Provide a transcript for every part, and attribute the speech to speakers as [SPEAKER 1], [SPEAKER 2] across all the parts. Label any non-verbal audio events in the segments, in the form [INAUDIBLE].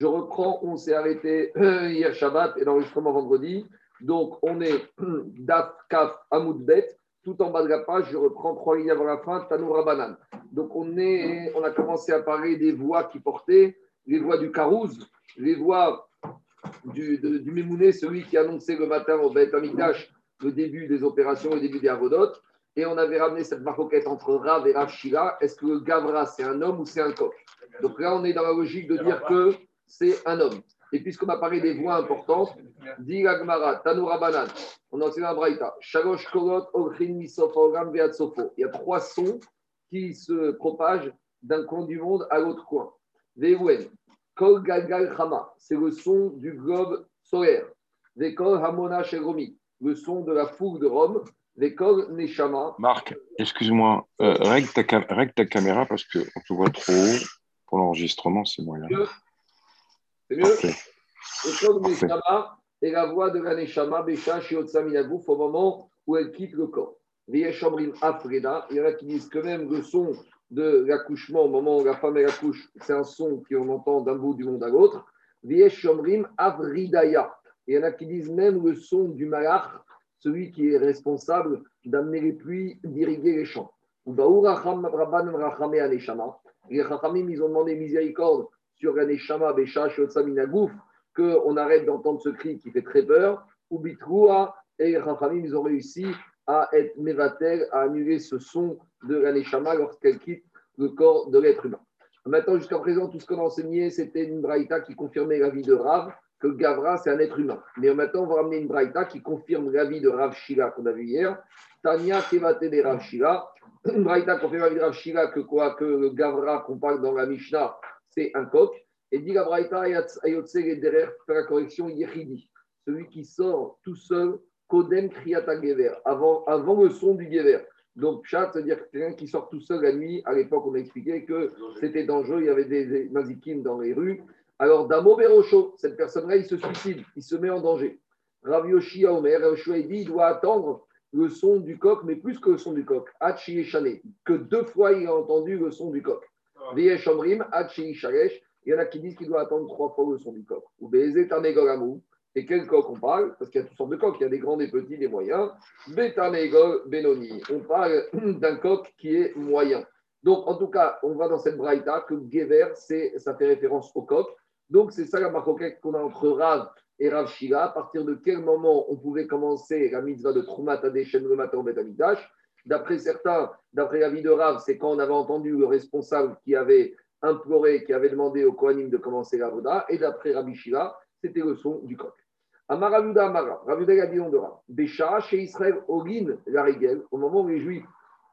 [SPEAKER 1] Je reprends, on s'est arrêté hier Shabbat et l'enregistrement vendredi. Donc, on est [CLEARS THROAT] Daf, Kaf, Amoudbet, tout en bas de la page. Je reprends trois lignes avant la fin, Tanoura Banan. Donc, on, est, on a commencé à parler des voix qui portaient, les voix du Karouz, les voix du, du Mémouné, celui qui annonçait le matin au Beth Amikdash le début des opérations, le début des Avodot. Et on avait ramené cette maroquette entre Rav et Rav Shila. Est-ce que le Gavra, c'est un homme ou c'est un coq? Donc là, on est dans la logique de dire que c'est un homme. Et puisqu'on a parlé des voix importantes, dit Agmara, Tanoura Banan, on a enseigné à Braïta, Shalosh Kolot, Ogrin, Misofogam, Veatsofo. Il y a trois sons qui se propagent d'un coin du monde à l'autre coin. Veouen, Kol Galgal Chama, c'est le son du globe solaire. Vekol Hamona Sheromi, le son de la foule de Rome. Vekol Neshama.
[SPEAKER 2] Marc, excuse-moi, euh, règle, ta, règle ta caméra parce qu'on te voit trop haut. Pour l'enregistrement, c'est moyen.
[SPEAKER 1] C'est mieux est la voix de la Neshama, Shiotsa Minagouf, au moment où elle quitte le corps. Vieshomrim Afrida, il y en a qui disent que même le son de l'accouchement, au moment où la femme elle accouche, c'est un son qu'on entend d'un bout du monde à l'autre. Vieshomrim Avridaya. Il y en a qui disent même le son du malach, celui qui est responsable d'amener les pluies, d'irriguer les champs. Les Chachamim, ils ont demandé miséricorde sur la Neshama, Besha, Shotsaminagouf, qu'on arrête d'entendre ce cri qui fait très peur, ou Bitroua, et Chachamim, ils ont réussi à être Mevatel, à annuler ce son de la Neshama lorsqu'elle quitte le corps de l'être humain. Maintenant, jusqu'à présent, tout ce qu'on a enseigné, c'était une braïta qui confirmait la vie de Rav, que Gavra, c'est un être humain. Mais maintenant, on va ramener une braïta qui confirme la vie de Rav Shila qu'on a vu hier. Tania Kevate de Rav Shila. Une braïta confirme la vie de Rav Shila que quoi Que Gavra qu'on parle dans la Mishnah, c'est un coq. Et dit la braïta, Ayotse derrière, faire la correction, Yehidi. Celui qui sort tout seul, Kodem Kriyata Gever, avant, avant le son du Gever. Donc, chat, c'est-à-dire quelqu'un qui sort tout seul la nuit. À l'époque, on a expliqué que c'était dangereux, il y avait des mazikim dans les rues. Alors, Damo Berocho, cette personne-là, il se suicide, il se met en danger. Rav Yoshi Omer, il doit attendre le son du coq, mais plus que le son du coq, Hachi que deux fois il a entendu le son du coq. Il y en a qui disent qu'il doit attendre trois fois le son du coq. Ou et quel coq on parle? Parce qu'il y a toutes sortes de coqs, il y a des grands, des petits, des moyens. Betanegol Benoni, on parle [CLEARS THROAT] d'un coq qui est moyen. Donc, en tout cas, on va dans cette braïta que Gever, ça fait référence au coq. Donc, c'est ça la maroquette qu'on a entre Rav et Rav Shila. À partir de quel moment on pouvait commencer la mitzvah de Troumat Adeshem le matin au Betamidash D'après certains, d'après la vie de Rav, c'est quand on avait entendu le responsable qui avait imploré, qui avait demandé au Kohanim de commencer la Voda. Et d'après Rabbi Shila, c'était le son du coq. Amaravuda Amara, Ravuda a dit de Rav. Bécha, chez Israël, Ogin, la au moment où les Juifs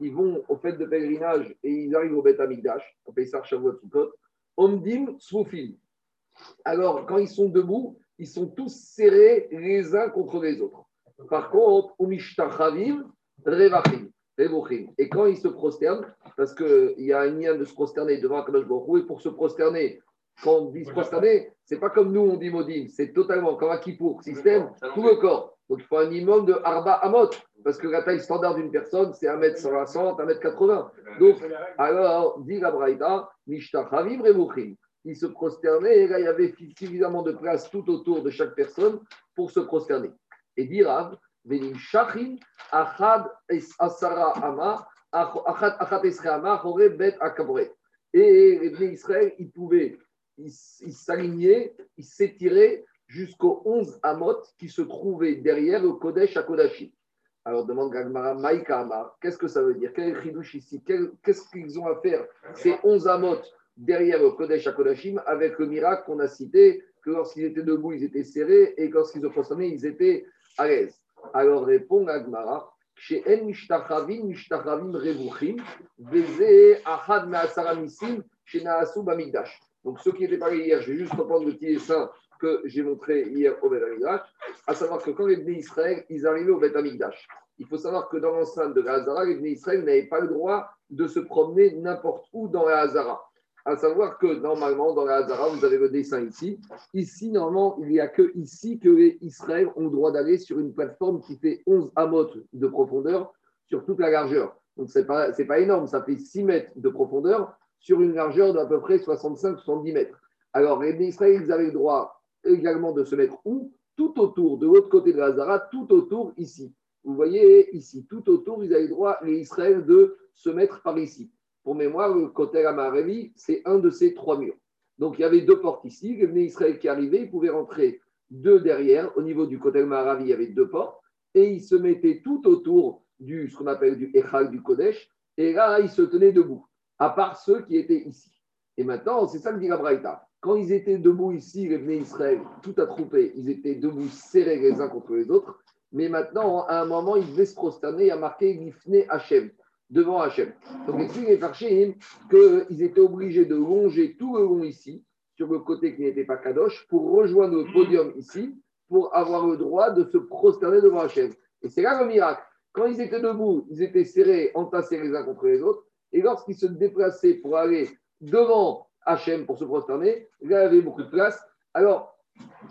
[SPEAKER 1] ils vont au fait de pèlerinage et ils arrivent au Beth Amikdash, au Pessar Shavuot Sukkot, Omdim Swoufim. Alors, quand ils sont debout, ils sont tous serrés les uns contre les autres. Par contre, Umishtachavim, Revachim, Et quand ils se prosternent, parce qu'il y a un lien de se prosterner devant Kadosh Baruch et pour se prosterner, quand on dit se prosterner, c'est pas comme nous on dit Modim, c'est totalement comme un Kippour, système, tout le corps. Donc il faut un minimum de Arba Amot, parce que la taille standard d'une personne, c'est 1m60, 1m80. Donc, alors, dit la Braïta, Mishtachavim, Revuchim il se prosternait et là, il y avait suffisamment de place tout autour de chaque personne pour se prosterner. Et dit Rav, Venim Shachin, Achad Asara Ama, Achad Ama, Bet Akabre. Et les Israël, ils pouvaient, ils s'alignaient, ils s'étiraient jusqu'aux 11 Amot qui se trouvaient derrière le Kodesh à Kodashim. Alors demande Gagmara, Maïka Amar, qu'est-ce que ça veut dire? Quel ici? Qu'est-ce qu'ils ont à faire Ces 11 Amot derrière le Kodesh HaKodashim avec le miracle qu'on a cité, que lorsqu'ils étaient debout, ils étaient serrés et lorsqu'ils se prosternaient, ils étaient à l'aise? Alors répond Agmara, chez En Mishtachavim, Mishtachavim Revuchim, Veze Ahad Me'asaramisim, chez Naasu Bamigdash. Donc ceux qui étaient parlés hier, je vais juste reprendre le petit dessin que j'ai montré hier au Bet à savoir que quand les Bnei Israël, ils arrivaient au Bet Amigdash, il faut savoir que dans l'enceinte de la Hazara, les Bnei Israël n'avaient pas le droit de se promener n'importe où dans la Hazara. À savoir que normalement, dans la Hazara, vous avez le dessin ici. Ici, normalement, il n'y a que ici que les Israël ont le droit d'aller sur une plateforme qui fait 11 amot de profondeur sur toute la largeur. Donc, ce n'est pas, pas énorme, ça fait 6 mètres de profondeur sur une largeur d'à peu près 65-70 mètres. Alors, les Israël, ils avaient le droit également de se mettre où? Tout autour, de l'autre côté de la Zara, tout autour ici. Vous voyez ici, tout autour, ils avaient le droit, les Israël, de se mettre par ici. Pour mémoire, le côté Amaravi, c'est un de ces trois murs. Donc, il y avait deux portes ici. Les Israël qui arrivaient, ils pouvaient rentrer deux derrière. Au niveau du côté Maravi, il y avait deux portes. Et ils se mettaient tout autour du, ce qu'on appelle du Echal du Kodesh. Et là, ils se tenaient debout, à part ceux qui étaient ici. Et maintenant, c'est ça que dit la Braïta. Quand ils étaient debout ici, les Bnei Israël, tout attroupé, ils étaient debout serrés les uns contre les autres. Mais maintenant, à un moment, ils devaient se prosterner, a marqué Gifne Hachem, devant Hachem. Donc, explique les Farshim qu'ils étaient obligés de longer tout le long ici, sur le côté qui n'était pas Kadosh, pour rejoindre le podium ici, pour avoir le droit de se prosterner devant Hachem. Et c'est là le miracle. Quand ils étaient debout, ils étaient serrés, entassés les uns contre les autres. Et lorsqu'ils se déplaçaient pour aller devant Hachem pour se prosterner, là, il y avait beaucoup de place. Alors,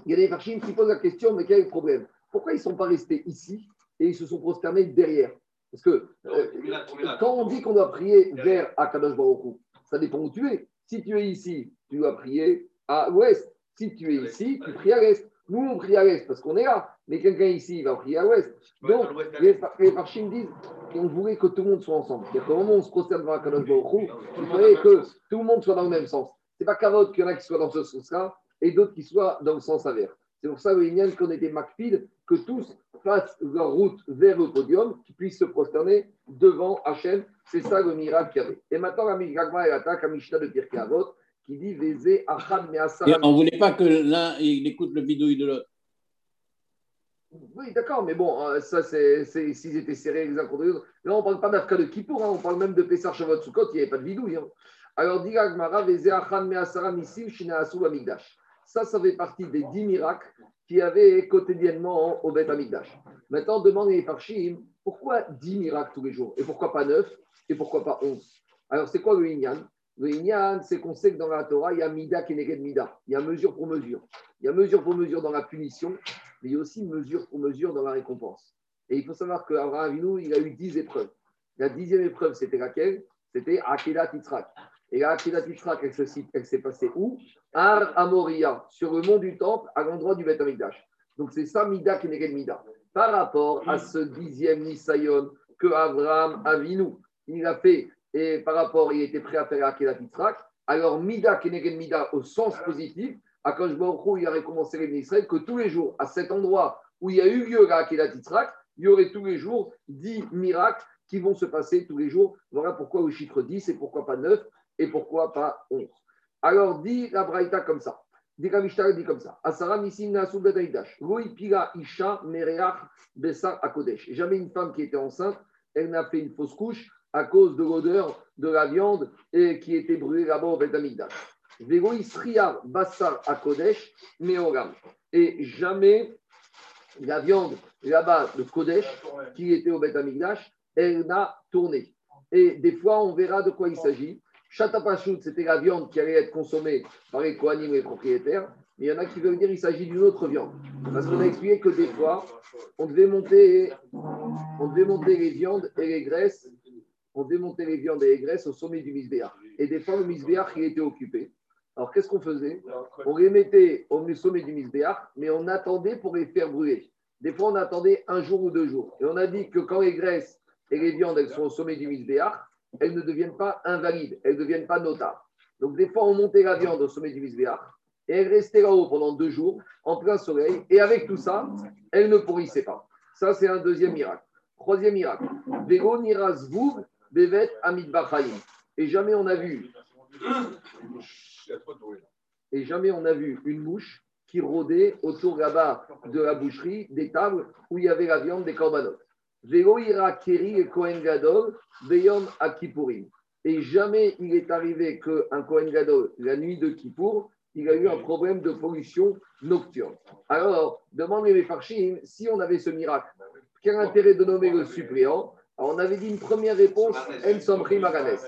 [SPEAKER 1] il y a des farchines qui posent la question, mais quel est le problème? Pourquoi ils ne sont pas restés ici et ils se sont prosternés derrière? Parce que euh, quand on dit qu'on doit prier vers Akadosh Baruch ça dépend où tu es. Si tu es ici, tu dois prier à l'ouest. Si tu es ici, tu pries à l'est. Nous, on prie à l'est parce qu'on est là. Mais quelqu'un ici, il va prier à l'ouest. Donc, les, Farchim disent qu'on voulait que tout le monde soit ensemble. C'est-à-dire qu'au moment où on se prosterne devant Akadosh Baruch il fallait que tout le monde soit dans le même sens. Ce n'est pas carotte qu'il y en a qui soient dans ce sens-là et d'autres qui soient dans le sens inverse. C'est pour ça, le qu'on était Macfid, que tous fassent leur route vers le podium, qu'ils puissent se prosterner devant Hachem. C'est ça le miracle qu'il y avait. Et maintenant, la Migagma, elle attaque à Mishnah de Pirkei Avot, qui dit Vézé Achad Me'asara.
[SPEAKER 3] On ne voulait pas que l'un écoute le bidouille de l'autre.
[SPEAKER 1] Oui, d'accord, mais bon, euh, ça, c'est s'ils étaient serrés les uns contre les autres. Là, on ne parle pas d'Afka de Kippour, hein, on parle même de Pessar Shavot Sukkot, il n'y avait pas de bidouille. Hein. Alors, dit Agmara, Achan Me'asara Misim Shina Amigdash. Ça, ça fait partie des dix miracles qu'il y avait quotidiennement au Beth Amigdash. Maintenant, demandez les Parchim, pourquoi dix miracles tous les jours Et pourquoi pas neuf Et pourquoi pas onze? Alors, c'est quoi le Inyan? Le Inyan, c'est qu'on sait que dans la Torah, il y a Mida qui est Mida. Il y a mesure pour mesure. Il y a mesure pour mesure dans la punition mais il y a aussi mesure pour mesure dans la récompense. Et il faut savoir qu'Abraham Avinu, il a eu dix épreuves. La dixième épreuve, c'était laquelle? C'était Akela Titrak. Et la Akela Titrak, elle s'est passée où? Ar Amoria, sur le mont du Temple, à l'endroit du Beth Amikdash. Donc c'est ça, Mida Kenegel Mida. Par rapport à ce dixième Nisayon que Abraham Avinu, il a fait, et par rapport, il était prêt à faire Akela Titrak, alors Mida Kenegel Mida au sens positif, à Baruch il a récompensé les Israël que tous les jours, à cet endroit où il y a eu lieu à Akedat Titrak, il y aurait tous les jours dix miracles qui vont se passer tous les jours. Voilà pourquoi le chiffre 10 et pourquoi pas 9 et pourquoi pas 11. Alors, dit la Braïta comme ça. Dit la dit comme ça. Asara Isha Besar Akodesh. Jamais une femme qui était enceinte, elle n'a fait une fausse couche à cause de l'odeur de la viande et qui était brûlée là-bas au Betamigdash. Bassar Kodesh Meogam. Et jamais la viande là-bas de Kodesh, qui était au Beth Amigdash, elle n'a tourné. Et des fois, on verra de quoi il s'agit. Chatapachut, c'était la viande qui allait être consommée par les Kohanim et les propriétaires. Mais il y en a qui veulent dire qu'il s'agit d'une autre viande. Parce qu'on a expliqué que des fois, on devait monter, les viandes et les graisses, on devait monter les viandes et les graisses au sommet du Misbéach. Et des fois, le Misbéach, il était occupé. Alors, qu'est-ce qu'on faisait? On les mettait au sommet du Misbéach, mais on attendait pour les faire brûler. Des fois, on attendait un jour ou deux jours. Et on a dit que quand les graisses et les viandes sont au sommet du Misbéach, elles ne deviennent pas invalides, elles ne deviennent pas notables. Donc, des fois, on montait la viande au sommet du Misbéach et elle restait là-haut pendant deux jours, en plein soleil. Et avec tout ça, elle ne pourrissait pas. Ça, c'est un deuxième miracle. Troisième miracle. Bevet Amid Et jamais on a vu et jamais on a vu une mouche qui rôdait autour là-bas de la boucherie, des tables où il y avait la viande des corbanotes. Keri et Kohen Gadol, Akipurim. Et jamais il est arrivé qu'un Kohen Gadol, la nuit de Kippour, il a eu un problème de pollution nocturne. Alors, demandez les Farchim, si on avait ce miracle, quel intérêt de nommer le suppléant? Alors, on avait dit une première réponse, En Somri Maganes.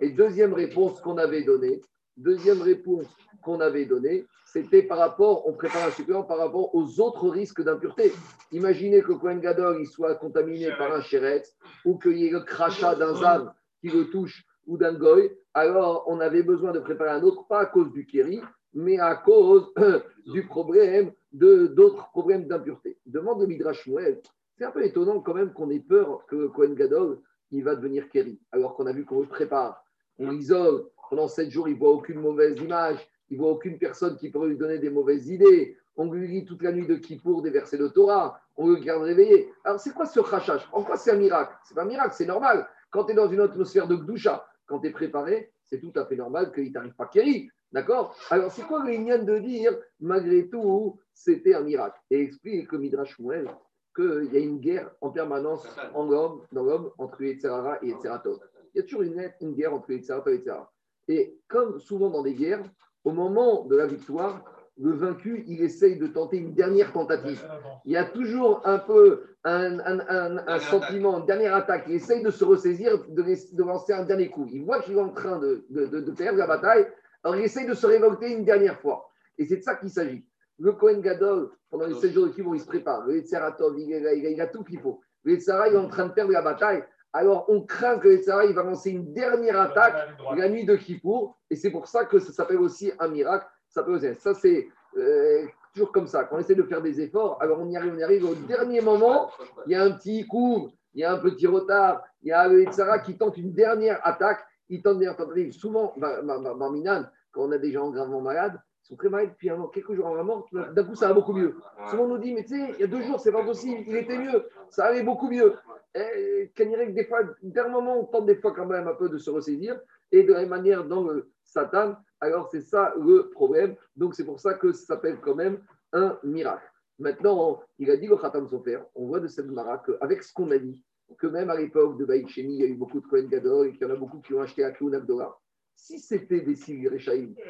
[SPEAKER 1] Et deuxième réponse qu'on avait donnée, Deuxième réponse qu'on avait donnée, c'était par rapport, on prépare un supplément par rapport aux autres risques d'impureté. Imaginez que Cohen Gadol soit contaminé par un chéret ou qu'il y ait le crachat d'un zam qui le touche ou d'un goy, alors on avait besoin de préparer un autre, pas à cause du kéri, mais à cause [CLEARS THROAT] du problème de d'autres problèmes d'impureté. Demande de Midrash Mouel. C'est un peu étonnant quand même qu'on ait peur que Cohen Gadol il va devenir Kéri, alors qu'on a vu qu'on le prépare, on l'isole, pendant sept jours, il ne voit aucune mauvaise image, il ne voit aucune personne qui pourrait lui donner des mauvaises idées, on lui lit toute la nuit de Kippour des versets de Torah, on le garde réveillé. Alors c'est quoi ce rachage? En quoi c'est un miracle? C'est pas un miracle, c'est normal. Quand tu es dans une atmosphère de Gdoucha, quand tu es préparé, c'est tout à fait normal qu'il t'arrive pas Kéri. D'accord? Alors, c'est quoi le de dire, malgré tout, c'était un miracle Et explique comme Midrash Mouel qu'il y a une guerre en permanence dans l'homme entre Yetzerara et Yetzeratov. Il y a toujours une, guerre entre Yetzeratov et Yetzerara. Et comme souvent dans des guerres, au moment de la victoire, le vaincu, il essaye de tenter une dernière tentative. Il y a toujours un peu un, un, sentiment, une dernière attaque. Il essaye de se ressaisir, de, de lancer un dernier coup. Il voit qu'il est en train de, de, de, perdre la bataille, alors il essaye de se révolter une dernière fois. Et c'est de ça qu'il s'agit. Le Kohen Gadol, pendant les 7 jours de Kibbour, il se prépare. Le Etzeratov, il, il, a tout qu'il faut. Le Etzara, il est en train de perdre la bataille. Alors on craint que Etzara, il va lancer une dernière attaque la nuit de Kippour. Et c'est pour ça que ça s'appelle aussi un miracle. Ça, peut, ça c'est euh, toujours comme ça. Quand on essaie de faire des efforts, alors on y arrive, on y arrive. Au dernier moment, il y a un petit coup, il y a un petit retard. Il y a le Etzara qui tente une dernière attaque. Il tente des tentatives. Souvent, Barminan, quand on a des gens gravement malades, ils sont très malades, puis quelques jours avant la mort, d'un coup, ça va beaucoup mieux. Souvent, on nous dit, mais tu sais, il y a deux jours, c'est pas possible, il était mieux, ça allait beaucoup mieux. Que des fois, d'un moment, on tente des fois quand même un peu de se ressaisir, et de la manière dont le Satan, alors c'est ça le problème. Donc, c'est pour ça que ça s'appelle quand même un miracle. Maintenant, il a dit le Khatam Sofer, on voit de cette mara qu'avec ce qu'on a dit, que même à l'époque de Baïk il y a eu beaucoup de Kohen Gadol et qu'il y en a beaucoup qui ont acheté à Kloun dollars. Si c'était des Sigir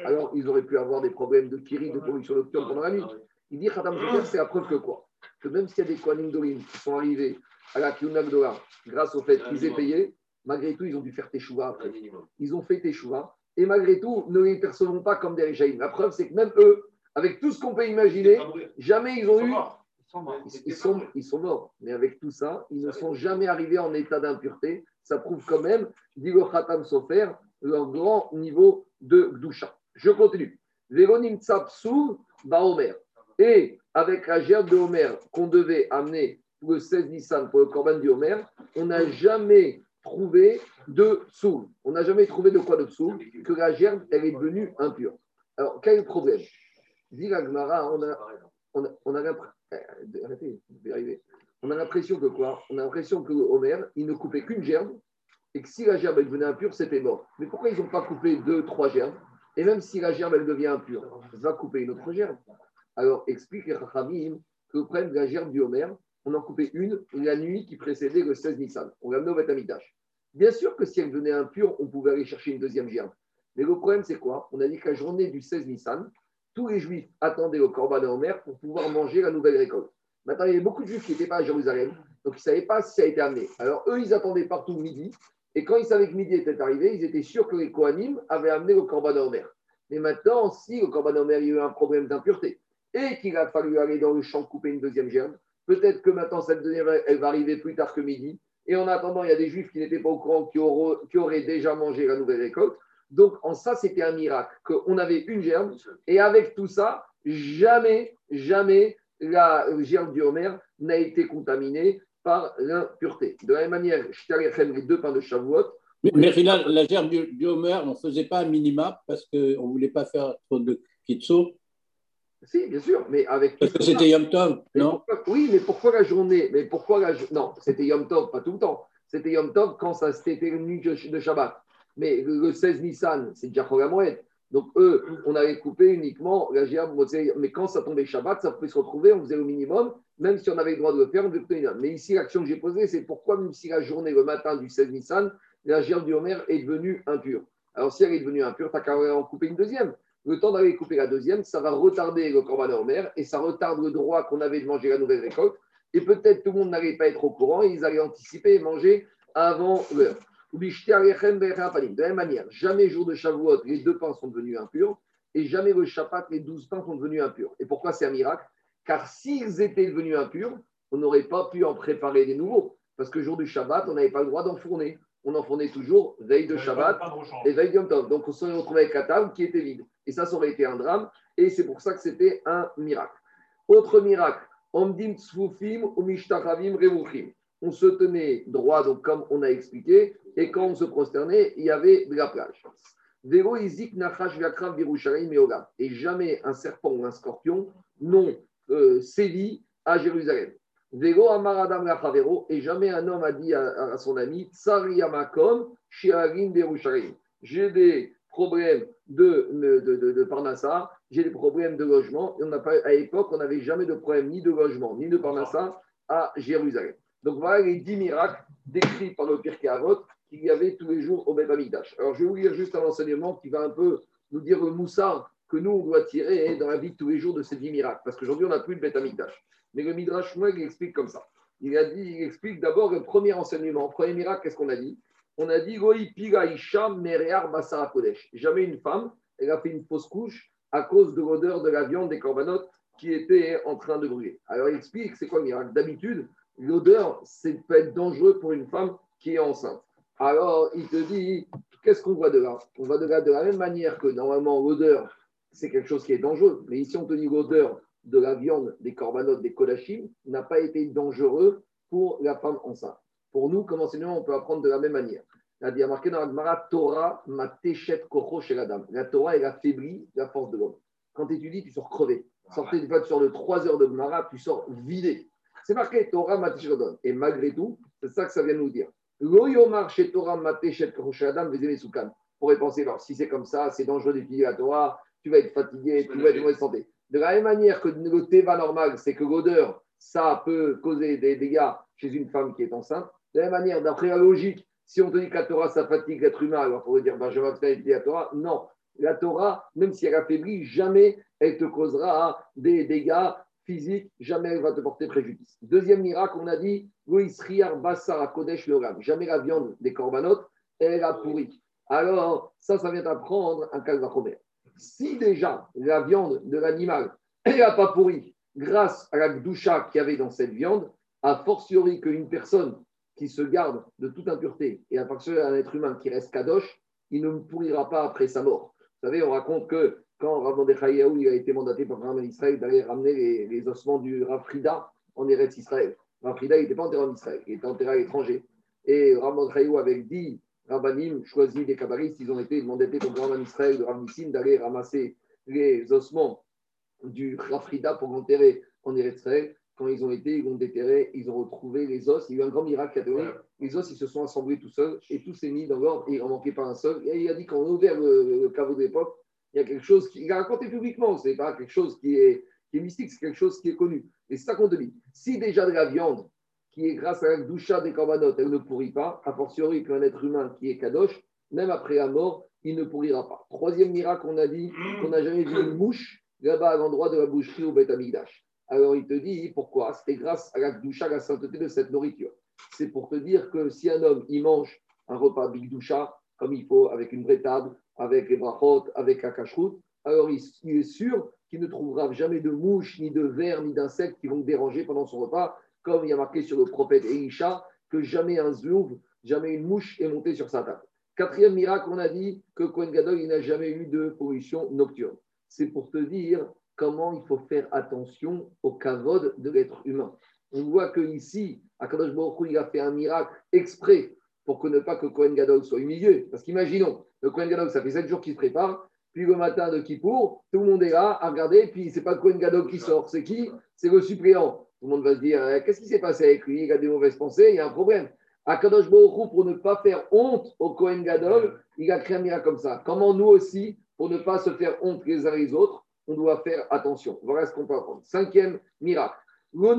[SPEAKER 1] alors ils auraient pu avoir des problèmes de kiri, de pollution nocturne pendant la nuit. Il dit Khatam Sofer, c'est la preuve que quoi? Que même s'il y a des Kohanim Dorim qui sont arrivés à la Kloun grâce au fait qu'ils aient payé, malgré tout, ils ont dû faire Teshuva après. Ils ont fait Teshuva et malgré tout, ne les percevons pas comme des Réchaïm. La preuve, c'est que même eux, avec tout ce qu'on peut imaginer, jamais ils ont eu. Ils sont, ils sont morts. Mais avec tout ça, ils ne sont jamais arrivés en état d'impureté. Ça prouve quand même, dit le Khatam Sofer, leur grand niveau de Gdusha. Je continue. Véronim Tsapsou Baomer. Et avec la gerbe de Homer qu'on devait amener pour le 16 Nissan, pour le Corban du Homer, on n'a jamais trouvé de soul. On n'a jamais trouvé de quoi de soul, que la gerbe, elle est devenue impure. Alors, quel est le problème? Dit on a, on a, on a l'impression que quoi? On a l'impression que Homer, il ne coupait qu'une gerbe et que si la gerbe elle devenait impure, c'était mort. Mais pourquoi ils n'ont pas coupé deux, trois gerbes? Et même si la gerbe elle devient impure, va couper une autre gerbe. Alors explique Rachamim que prennent la gerbe du Homer, on en coupait une la nuit qui précédait le 16 Nissan. On l'a amené au Betamidash. Bien sûr que si elle devenait impure, on pouvait aller chercher une deuxième gerbe. Mais le problème, c'est quoi? On a dit que la journée du 16 Nissan, tous les Juifs attendaient au Corban de Homer pour pouvoir manger la nouvelle récolte. Maintenant, il y avait beaucoup de Juifs qui n'étaient pas à Jérusalem, donc ils ne savaient pas si ça a été amené. Alors, eux, ils attendaient partout midi, et quand ils savaient que midi était arrivé, ils étaient sûrs que les Kohanim avaient amené le Corban de Homer. Mais maintenant, si le Corban Homer, il y a eu un problème d'impureté, et qu'il a fallu aller dans le champ couper une deuxième gerbe, peut-être que maintenant, cette deuxième, elle va arriver plus tard que midi, et en attendant, il y a des juifs qui n'étaient pas au courant, qui auraient, déjà mangé la nouvelle récolte. Donc, en ça, c'était un miracle, qu'on avait une gerbe. Et avec tout ça, jamais, jamais la gerbe du Homer n'a été contaminée par l'impureté. De la même manière, les deux pains de Shavuot.
[SPEAKER 3] Mais, mais la gerbe du, Homer, on ne faisait pas un minima parce qu'on ne voulait pas faire trop de kitso
[SPEAKER 1] si, bien sûr, mais avec.
[SPEAKER 3] Parce que c'était Yom Tov, non
[SPEAKER 1] Oui, mais pourquoi la journée Mais pourquoi la Non, c'était Yom Tov, pas tout le temps. C'était Yom Tov quand ça c'était une nuit de Shabbat. Mais le 16 Nissan, c'est déjà. Donc, eux, on avait coupé uniquement la gerbe. Mais quand ça tombait Shabbat, ça pouvait se retrouver, on faisait le minimum. Même si on avait le droit de le faire, on devait Mais ici, l'action que j'ai posée, c'est pourquoi, même si la journée, le matin du 16 Nissan, la gerbe du Homer est devenue impure? Alors, si elle est devenue impure, tu n'as qu'à en couper une deuxième le temps d'aller couper la deuxième, ça va retarder le corban mer et ça retarde le droit qu'on avait de manger la nouvelle récolte. Et peut-être tout le monde n'allait pas être au courant et ils allaient anticiper et manger avant l'heure. De la même manière, jamais jour de Shavuot, les deux pains sont devenus impurs et jamais le Shabbat, les douze pains sont devenus impurs. Et pourquoi c'est un miracle? Car s'ils étaient devenus impurs, on n'aurait pas pu en préparer des nouveaux. Parce que jour du Shabbat, on n'avait pas le droit d'enfourner. On en fournait toujours veille de Shabbat et veille de Yom Tov. Donc on se retrouvait avec la table qui était vide. Et ça, ça aurait été un drame. Et c'est pour ça que c'était un miracle. Autre miracle, Omdim Tzfufim ou Mishtachavim Revuchim. On se tenait droit, donc comme on a expliqué, et quand on se prosternait, il y avait de la plage. Et jamais un serpent ou un scorpion n'ont euh, sévi à Jérusalem. Lachavero, et jamais un homme a dit à, son ami, Tsariyamakom, Shiarim Berusharim. J'ai des problèmes de, de, de, de Parnassa, j'ai des problèmes de logement. Et on pas, à l'époque, on n'avait jamais de problème ni de logement, ni de Parnassa à Jérusalem. Donc voilà les dix miracles décrits par le Pirkei Avot qu'il y avait tous les jours au Beth Alors je vais vous lire juste un enseignement qui va un peu nous dire le moussard que nous, on doit tirer dans la vie de tous les jours de ces dix miracles. Parce qu'aujourd'hui, on n'a plus de Beth Mais le Midrash il explique comme ça. Il, a dit, il explique d'abord le premier enseignement. Premier miracle, qu'est-ce qu'on a dit? On a dit Jamais une femme, elle a fait une fausse couche à cause de l'odeur de la viande des corbanotes qui était en train de brûler. Alors il explique, c'est quoi le miracle? D'habitude, l'odeur, c'est peut être dangereux pour une femme qui est enceinte. Alors, il te dit, qu'est-ce qu'on voit de là? On voit de là de la même manière que normalement l'odeur, c'est quelque chose qui est dangereux. Mais ici, on te dit l'odeur de la viande, des corbanotes, des kodachim, n'a pas été dangereux pour la femme enceinte. Pour nous, comme enseignant, on peut apprendre de la même manière. Il a marqué dans la Torah, ma téchet kocho chez la dame. La Torah, elle affaiblit la force de l'homme. Quand tu étudies, tu sors crevé. Sortez du sur le 3 heures de Gemara, tu sors vidé. C'est marqué Torah Matishodon. Et malgré tout, c'est ça que ça vient nous dire. Loyomar chez Torah Mateshet Adam Soukan. On pourrait penser, alors si c'est comme ça, c'est dangereux d'étudier la Torah, tu vas être fatigué, tu vas être en mauvaise santé. De la même manière que le Teva normal, c'est que l'odeur, ça peut causer des dégâts chez une femme qui est enceinte. De la même manière, d'après la logique, si on te dit que la Torah, ça fatigue l'être humain, alors on pourrait dire, ben, je vais étudier la Torah. Non, la Torah, même si elle affaiblit, jamais elle te causera des dégâts physique, jamais elle va te porter préjudice. Deuxième miracle, on a dit, Kodesh Jamais la viande des corbanotes, elle a pourri. Alors, ça, ça vient d'apprendre un calvachomer. Si déjà la viande de l'animal, n'a pas pourri grâce à la doucha qu'il y avait dans cette viande, a fortiori qu'une personne qui se garde de toute impureté et à partir un être humain qui reste kadosh, il ne pourrira pas après sa mort. Vous savez, on raconte que quand Rav Mordechai il a été mandaté par Rav Israël d'aller ramener les, ossements du Rav Frida en Eretz Israël. Rav Frida, n'était pas enterré en Israël, il était enterré à l'étranger. Et Rav Mordechai avait dit Rabbanim, choisi des kabbalistes, ils ont été mandatés par Rav Israël de Rav Nissim d'aller ramasser les ossements du Rav Frida pour l'enterrer en Israël. Quand ils ont été, ils l'ont déterré, ils ont retrouvé les os. Il y a eu un grand miracle a donné. Les os, ils se sont assemblés tout seuls et tout s'est mis dans l'ordre et il n'en manquait pas un seul. Et il a dit qu'on a ouvert le, le caveau de l'époque, il y a quelque chose qu'il a raconté publiquement, ce n'est pas quelque chose qui est, mystique, c'est quelque chose qui est connu. Et c'est ça qu'on te dit. Si déjà de la viande, qui est grâce à la doucha des corbanotes, elle ne pourrit pas, a fortiori qu'un être humain qui est kadosh, même après la mort, il ne pourrira pas. Troisième miracle, on a dit qu'on n'a jamais vu une mouche là-bas à l'endroit de la boucherie au Beth Amigdash. Alors il te dit pourquoi? C'était grâce à la doucha, la sainteté de cette nourriture. C'est pour te dire que si un homme, il mange un repas big doucha, comme il faut, avec une vraie table, avec les brachot, avec la cacheroute, alors il, est sûr qu'il ne trouvera jamais de mouches, ni de vers, ni d'insectes qui vont le déranger pendant son repas, comme il y a marqué sur le prophète Elisha, que jamais un zouv, jamais une mouche est montée sur sa table. Quatrième miracle, on a dit que Kohen Gadol, n'a jamais eu de pollution nocturne. C'est pour te dire comment il faut faire attention au kavod de l'être humain. On voit que ici, Akadosh Baruch il a fait un miracle exprès pour que ne pas que Kohen Gadol soit humilié. Parce qu'imaginons, le Kohen Gadol, ça fait 7 jours qu'il se prépare, puis le matin de Kippour, tout le monde est là à regarder, puis c'est pas le Kohen Gadol qui sort, c'est qui? C'est le suppléant. Tout le monde va se dire, eh, qu'est-ce qui s'est passé avec lui? Il a des mauvaises pensées, il y a un problème. Akadosh Baruch pour ne pas faire honte au Kohen Gadol, il a créé un miracle comme ça. Comment nous aussi, pour ne pas se faire honte les uns les autres, on doit faire attention. Voilà ce qu'on peut apprendre. Cinquième miracle. On a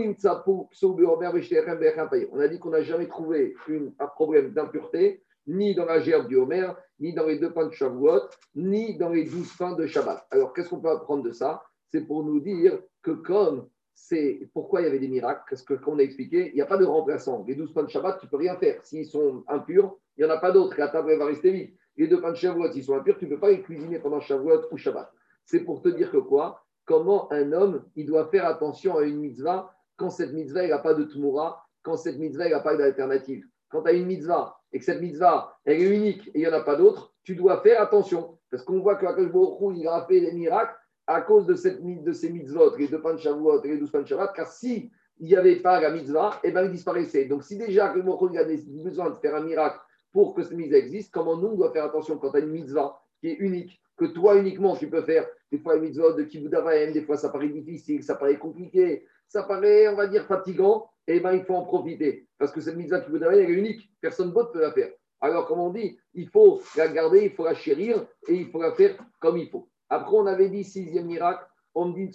[SPEAKER 1] dit qu'on n'a jamais trouvé un problème d'impureté, ni dans la gerbe du Homer, ni dans les deux pains de Shavuot, ni dans les douze pains de Shabbat. Alors, qu'est-ce qu'on peut apprendre de ça? C'est pour nous dire que comme c'est pourquoi il y avait des miracles, parce que comme on a expliqué, il n'y a pas de remplaçant. Les douze pains de Shabbat, tu ne peux rien faire. S'ils sont impurs, il n'y en a pas d'autres. La table va rester vide. Les deux pains de Shavuot, s'ils sont impurs, tu ne peux pas les cuisiner pendant Shavuot ou Shabbat. C'est pour te dire que quoi? Comment un homme, il doit faire attention à une mitzvah quand cette mitzvah n'a pas de tmoura, quand cette mitzvah n'a pas d'alternative? quand tu as une mitzvah et que cette mitzvah, elle est unique et il n'y en a pas d'autre, tu dois faire attention. Parce qu'on voit que Akash il a fait des miracles à cause de, cette, de ces mitzvot, les deux panchavot et les douze panchavot, car si il n'y avait pas la mitzvah, eh ben, il disparaissait. Donc si déjà que il a besoin de faire un miracle pour que cette mitzvah existe, comment nous, on doit faire attention quand tu as une mitzvah qui est unique, que toi uniquement tu peux faire, des fois une mitzvah de Kibbutz des fois ça paraît difficile, ça paraît compliqué, ça paraît, on va dire, fatigant, et eh ben, il faut en profiter. Parce que cette mitzvah vous elle est unique. Personne d'autre peut la faire. Alors, comme on dit, il faut la garder, il faut la chérir et il faut la faire comme il faut. Après, on avait dit sixième miracle, on dit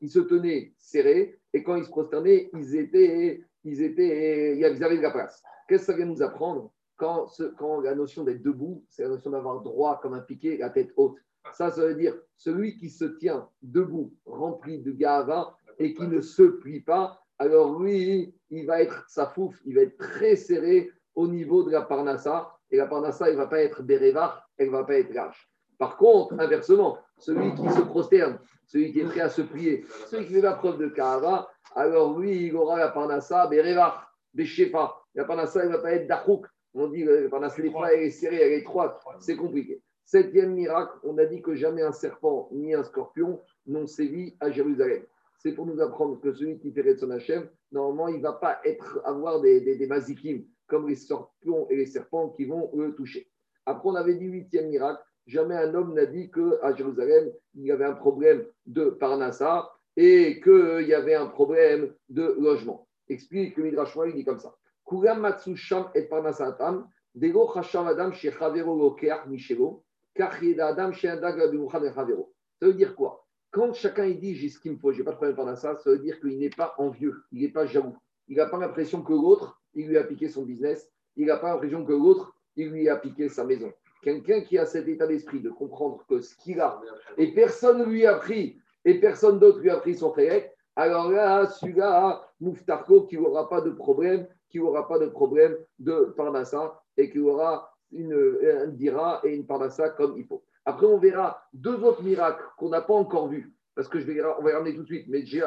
[SPEAKER 1] Ils se tenaient serrés et quand ils se prosternaient, ils étaient, ils étaient, ils avaient de la place. Qu'est-ce que ça vient nous apprendre quand, ce, quand la notion d'être debout, c'est la notion d'avoir droit comme un piqué, la tête haute. Ça, ça veut dire celui qui se tient debout, rempli de gava, et qui ne se plie pas, alors lui, il va être safouf, il va être très serré au niveau de la parnassa. Et la parnassa, elle ne va pas être bérévar, elle ne va pas être lâche. Par contre, inversement, celui qui se prosterne, celui qui est prêt à se plier, celui qui fait la preuve de Kahava, alors lui, il aura la parnassa bérévar, béchefa. La parnassa, elle ne va pas être dachouk. On dit que la parnassa, elle est serrée, elle est étroite. C'est compliqué. Septième miracle, on a dit que jamais un serpent ni un scorpion n'ont sévi à Jérusalem c'est pour nous apprendre que celui qui fait son Hachem, normalement, il ne va pas être, avoir des, des, mazikim comme les scorpions et les serpents qui vont le toucher. Après, on avait dit huitième miracle, jamais un homme n'a dit qu'à Jérusalem, il y avait un problème de Parnassa et qu'il y avait un problème de logement. Explique le Midrash il dit comme ça. et Dego Adam Adam Ça veut dire quoi? Quand chacun il dit j'ai ce qu'il me faut, j'ai pas de problème ça, ça veut dire qu'il n'est pas envieux, il n'est pas jaloux. Il n'a pas l'impression que l'autre, il lui a piqué son business, il n'a pas l'impression que l'autre, il lui a piqué sa maison. Quelqu'un qui a cet état d'esprit de comprendre que ce qu'il a, et personne ne lui a pris, et personne d'autre lui a pris son frère, alors là, celui-là, Mouftarko, qui n'aura pas de problème, qui n'aura pas de problème de Parnassa, et qui aura une, un dira et une Parnassa comme il faut. Après, on verra deux autres miracles qu'on n'a pas encore vus, parce que je vais, on va y ramener tout de suite, mais j'ai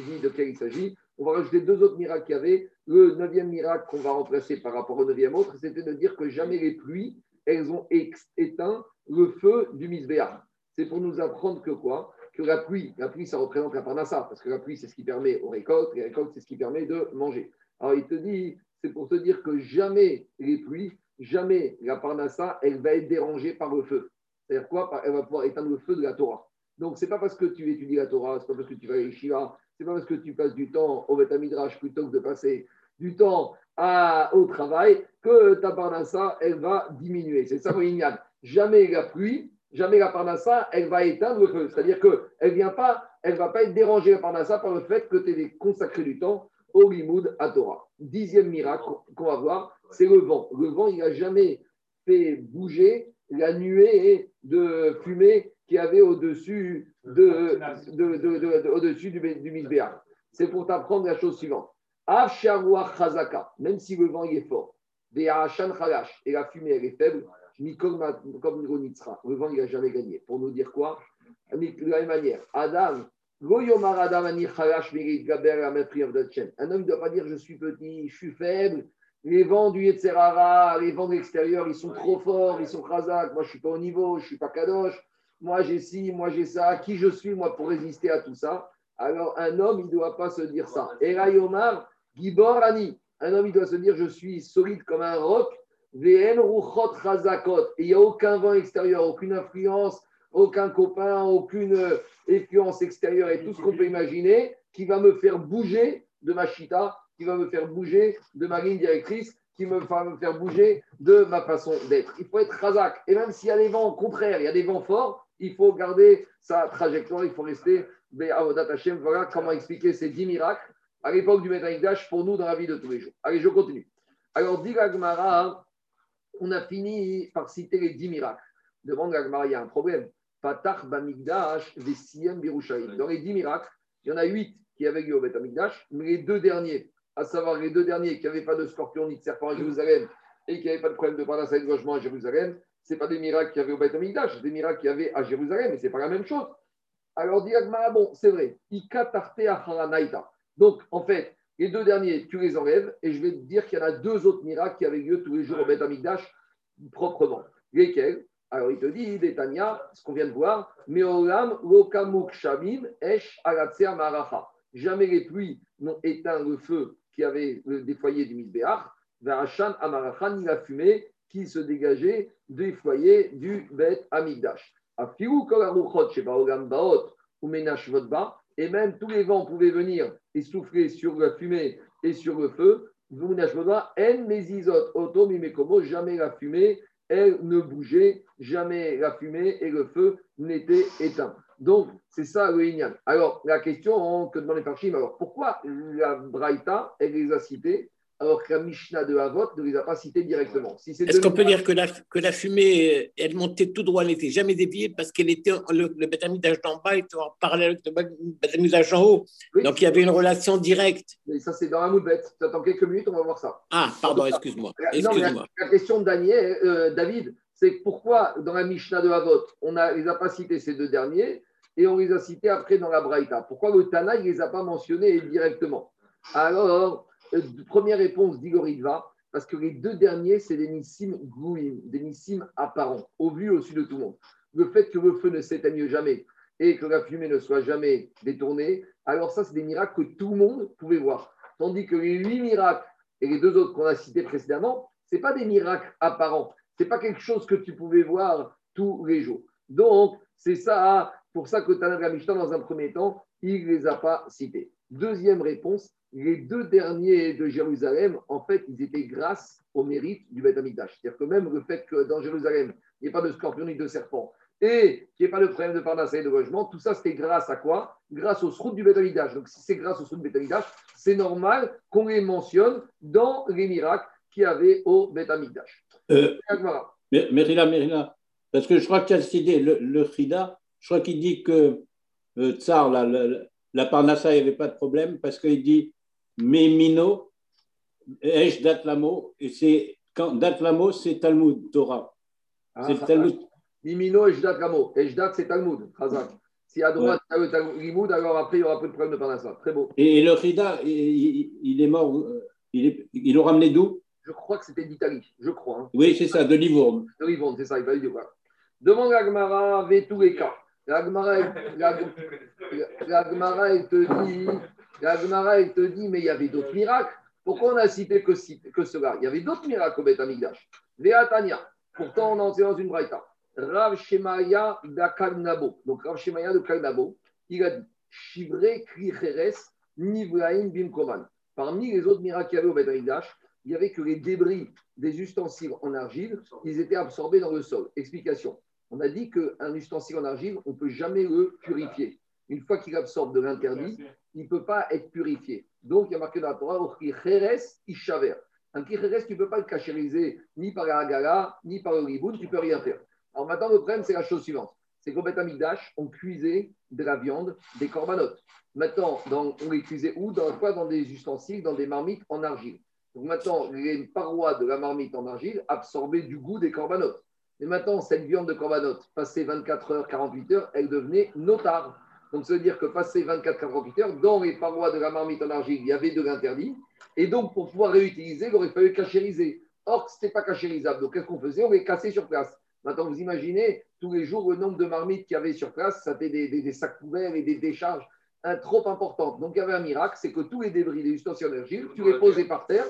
[SPEAKER 1] dit de quel il s'agit. On va rajouter deux autres miracles qu'il y avait. Le neuvième miracle qu'on va remplacer par rapport au neuvième autre, c'était de dire que jamais les pluies, elles ont éteint le feu du misbéar. C'est pour nous apprendre que quoi? Que la pluie, la pluie, ça représente la parnassa, parce que la pluie, c'est ce qui permet aux récoltes, les récoltes, c'est ce qui permet de manger. Alors, il te dit, c'est pour te dire que jamais les pluies, jamais la parnassa, elle va être dérangée par le feu. C'est-à-dire quoi? Elle va pouvoir éteindre le feu de la Torah. Donc, ce n'est pas parce que tu étudies la Torah, ce n'est pas parce que tu vas à Yeshiva, ce n'est pas parce que tu passes du temps au Betamidrash plutôt que de passer du temps au travail que ta parnassa, elle va diminuer. C'est ça, Moïnian. Jamais la pluie, jamais la parnassa, elle va éteindre le feu. C'est-à-dire qu'elle ne pas, elle va pas être dérangée la parnassa par le fait que tu aies consacré du temps au Limoud à Torah. Dixième miracle qu'on va voir, c'est le vent. Le vent, il n'a jamais fait bouger la nuée de fumée qu'il y avait au-dessus de, de, au-dessus du, du C'est pour t'apprendre la chose suivante. Même si le vent est fort, et la fumée elle est faible, comme le vent il n'a jamais gagné. Pour nous dire quoi? De la même manière, Adam, un homme ne doit pas dire je suis petit, je suis faible, les vents du Yetzerara, les vents de l'extérieur, ils sont trop forts, ils sont khazak. Moi, je ne suis pas au niveau, je ne suis pas kadosh. Moi, j'ai ci, moi, j'ai ça. Qui je suis, moi, pour résister à tout ça? Alors, un homme, il ne doit pas se dire ça. Erayomar, Gibor Ani. Un homme, il doit se dire je suis solide comme un roc. VN Ruchot. Et il n'y a aucun vent extérieur, aucune influence, aucun copain, aucune influence extérieure et tout ce qu'on peut imaginer qui va me faire bouger de ma chita qui va me faire bouger de ma ligne directrice, qui va me faire bouger de ma façon d'être. Il faut être razak. Et même s'il y a des vents contraires, il y a des vents forts, il faut garder sa trajectoire, il faut rester Voilà comment expliquer ces dix miracles à l'époque du Dash pour nous dans la vie de tous les jours. Allez, je continue. Alors, dit Gmara, on a fini par citer les dix miracles. Devant Gmara, il y a un problème. Patach Bamigdash, Vesiem Birushaim. Dans les dix miracles, il y en a huit qui avaient eu au Betamigdash, mais les deux derniers à savoir les deux derniers qui n'avaient pas de scorpion ni de serpent à Jérusalem et qui n'avaient pas de problème de parnasse avec logement à Jérusalem, ce n'est pas des miracles qu'il y avait au Beth Amikdash, c'est des miracles qu'il y avait à Jérusalem, mais ce n'est pas la même chose. Alors, dit bon, c'est vrai. Donc, en fait, Les deux derniers, tu les enlèves et je vais te dire qu'il y en a deux autres miracles qui avaient lieu tous les jours au Beth Amikdash proprement. Lesquels? Alors il te dit, Détania, ce qu'on vient de voir, Meolam Lokamuk Shamim Esh Aratser Maracha. Jamais les pluies n'ont éteint le feu qui avait des foyers du Misbéach, Varachan Amaracha, ni la fumée qui se dégageait des foyers du Bet Amigdash. Afiru Kolaruchot Shebaogam Baot Vodba, et même tous les vents pouvaient venir et souffler sur la fumée et sur le feu. Mimekomo, jamais la fumée, elle ne bougeait, jamais la fumée et le feu n'étaient éteints. Donc, c'est ça le Inyan. Alors, la question que demande les Parchim, alors pourquoi la Braïta, elle les a cités alors que la Mishnah de Havot ne les a pas cités directement.
[SPEAKER 3] Si Est-ce qu'on peut dire que la, que la fumée, elle montait tout droit, elle n'était jamais déviée parce qu'elle était le, le bétamidage d'en bas était en parallèle avec le bétamidage en haut. Donc il y avait une relation directe.
[SPEAKER 1] Mais ça, c'est dans la moudbette. Tu attends quelques minutes, on va voir ça.
[SPEAKER 3] Ah, pardon, excuse-moi. Excuse
[SPEAKER 1] la, la, question de Daniel, euh, David, c'est pourquoi dans la Mishnah de Havot, on ne les a pas cités ces deux derniers et on les a cités après dans la Braïta? Pourquoi le Tana ne les a pas mentionnés directement? Alors, première réponse d'Igoridva, parce que les deux derniers, c'est des nissim gouim, des nissim apparents, au vu au-dessus de tout le monde. Le fait que le feu ne s'éteigne jamais et que la fumée ne soit jamais détournée, alors ça, c'est des miracles que tout le monde pouvait voir. Tandis que les huit miracles et les deux autres qu'on a cités précédemment, ce pas des miracles apparents. Ce n'est pas quelque chose que tu pouvais voir tous les jours. Donc, c'est ça, pour ça que Tanakh dans un premier temps, il ne les a pas cités. Deuxième réponse, les deux derniers de Jérusalem, en fait, ils étaient grâce au mérite du Beth Amikdash. C'est-à-dire que même le fait que dans Jérusalem, il n'y ait pas de scorpion ni de serpent, et qu'il n'y ait pas de problème de parnasse et de logement, tout ça, c'était grâce à quoi? Grâce au sroute du Beth Amikdash. Donc, si c'est grâce au sroute du Beth Amikdash, c'est normal qu'on les mentionne dans les miracles qu'il y avait au Beth Amikdash.
[SPEAKER 3] Euh, Mérila, Mérila, parce que je crois qu'il y a cette idée, le, le je crois qu'il dit que euh, Tsar, la, la, la Parnassa, il n'y avait pas de problème parce qu'il dit Mino, Esh Datlamo, et c'est quand Datlamo, c'est Talmud Torah.
[SPEAKER 1] Ah, c'est Talmud. Mimino, Esh Datlamo. Esh Dat, c'est Talmud. Si à droite, ouais. tu as le Talmud, alors après, il n'y aura plus de problème de Parnassa. Très beau.
[SPEAKER 3] Et, le Rida, il, il, est mort, euh, il, est, il ramené d'où?
[SPEAKER 1] Je crois que c'était d'Italie, je crois. Hein.
[SPEAKER 3] Oui, c'est ça, de Livourne.
[SPEAKER 1] De Livourne, c'est ça, il va dire quoi. Demande à Gmara, Vetuleka. La Gmara, elle te dit la te dit, mais il y avait d'autres miracles. Pourquoi on a cité que, cela? Il y avait d'autres miracles au Beth Amigdash. Veatania. Pourtant, on en est dans une braïta. Rav Shemaya d'Akalnabo. Donc, Rav Shemaya de Kalnabo, il a dit Shivre Kricheres Nivraim Bimkoman. Parmi les autres miracles qu'il y avait au Beth Amigdash, il n'y avait que les débris des ustensiles en argile, ils étaient absorbés dans le sol. Explication. On a dit qu'un ustensile en argile, on ne peut jamais le purifier. Une fois qu'il absorbe de l'interdit, il ne peut pas être purifié. Donc, il y a marqué dans la Torah, Ishaver. Un kicheres, tu ne peux pas le cachériser ni par la hagala, ni par le riboun, tu ne peux rien faire. Alors maintenant, le problème, c'est la chose suivante. C'est qu'au Beth on cuisait de la viande, des corbanotes. Maintenant, on les cuisait où? Dans, quoi? Dans des ustensiles, dans des marmites en argile. Donc maintenant, les parois de la marmite en argile absorbaient du goût des corbanotes. Et maintenant, cette viande de corbanote, passée 24 heures, 48 heures, elle devenait notard. Donc, ça veut dire que passé 24-48 heures, dans les parois de la marmite en argile, il y avait de l'interdit. Et donc, pour pouvoir réutiliser, il aurait fallu cachériser. Or, ce n'était pas cachérisable. Donc, qu'est-ce qu'on faisait? On les cassait sur place. Maintenant, vous imaginez, tous les jours, le nombre de marmites qu'il y avait sur place, ça fait des, sacs couverts et des décharges trop importantes. Donc, il y avait un miracle, c'est que tous les débris des en argile, tu les posais par terre,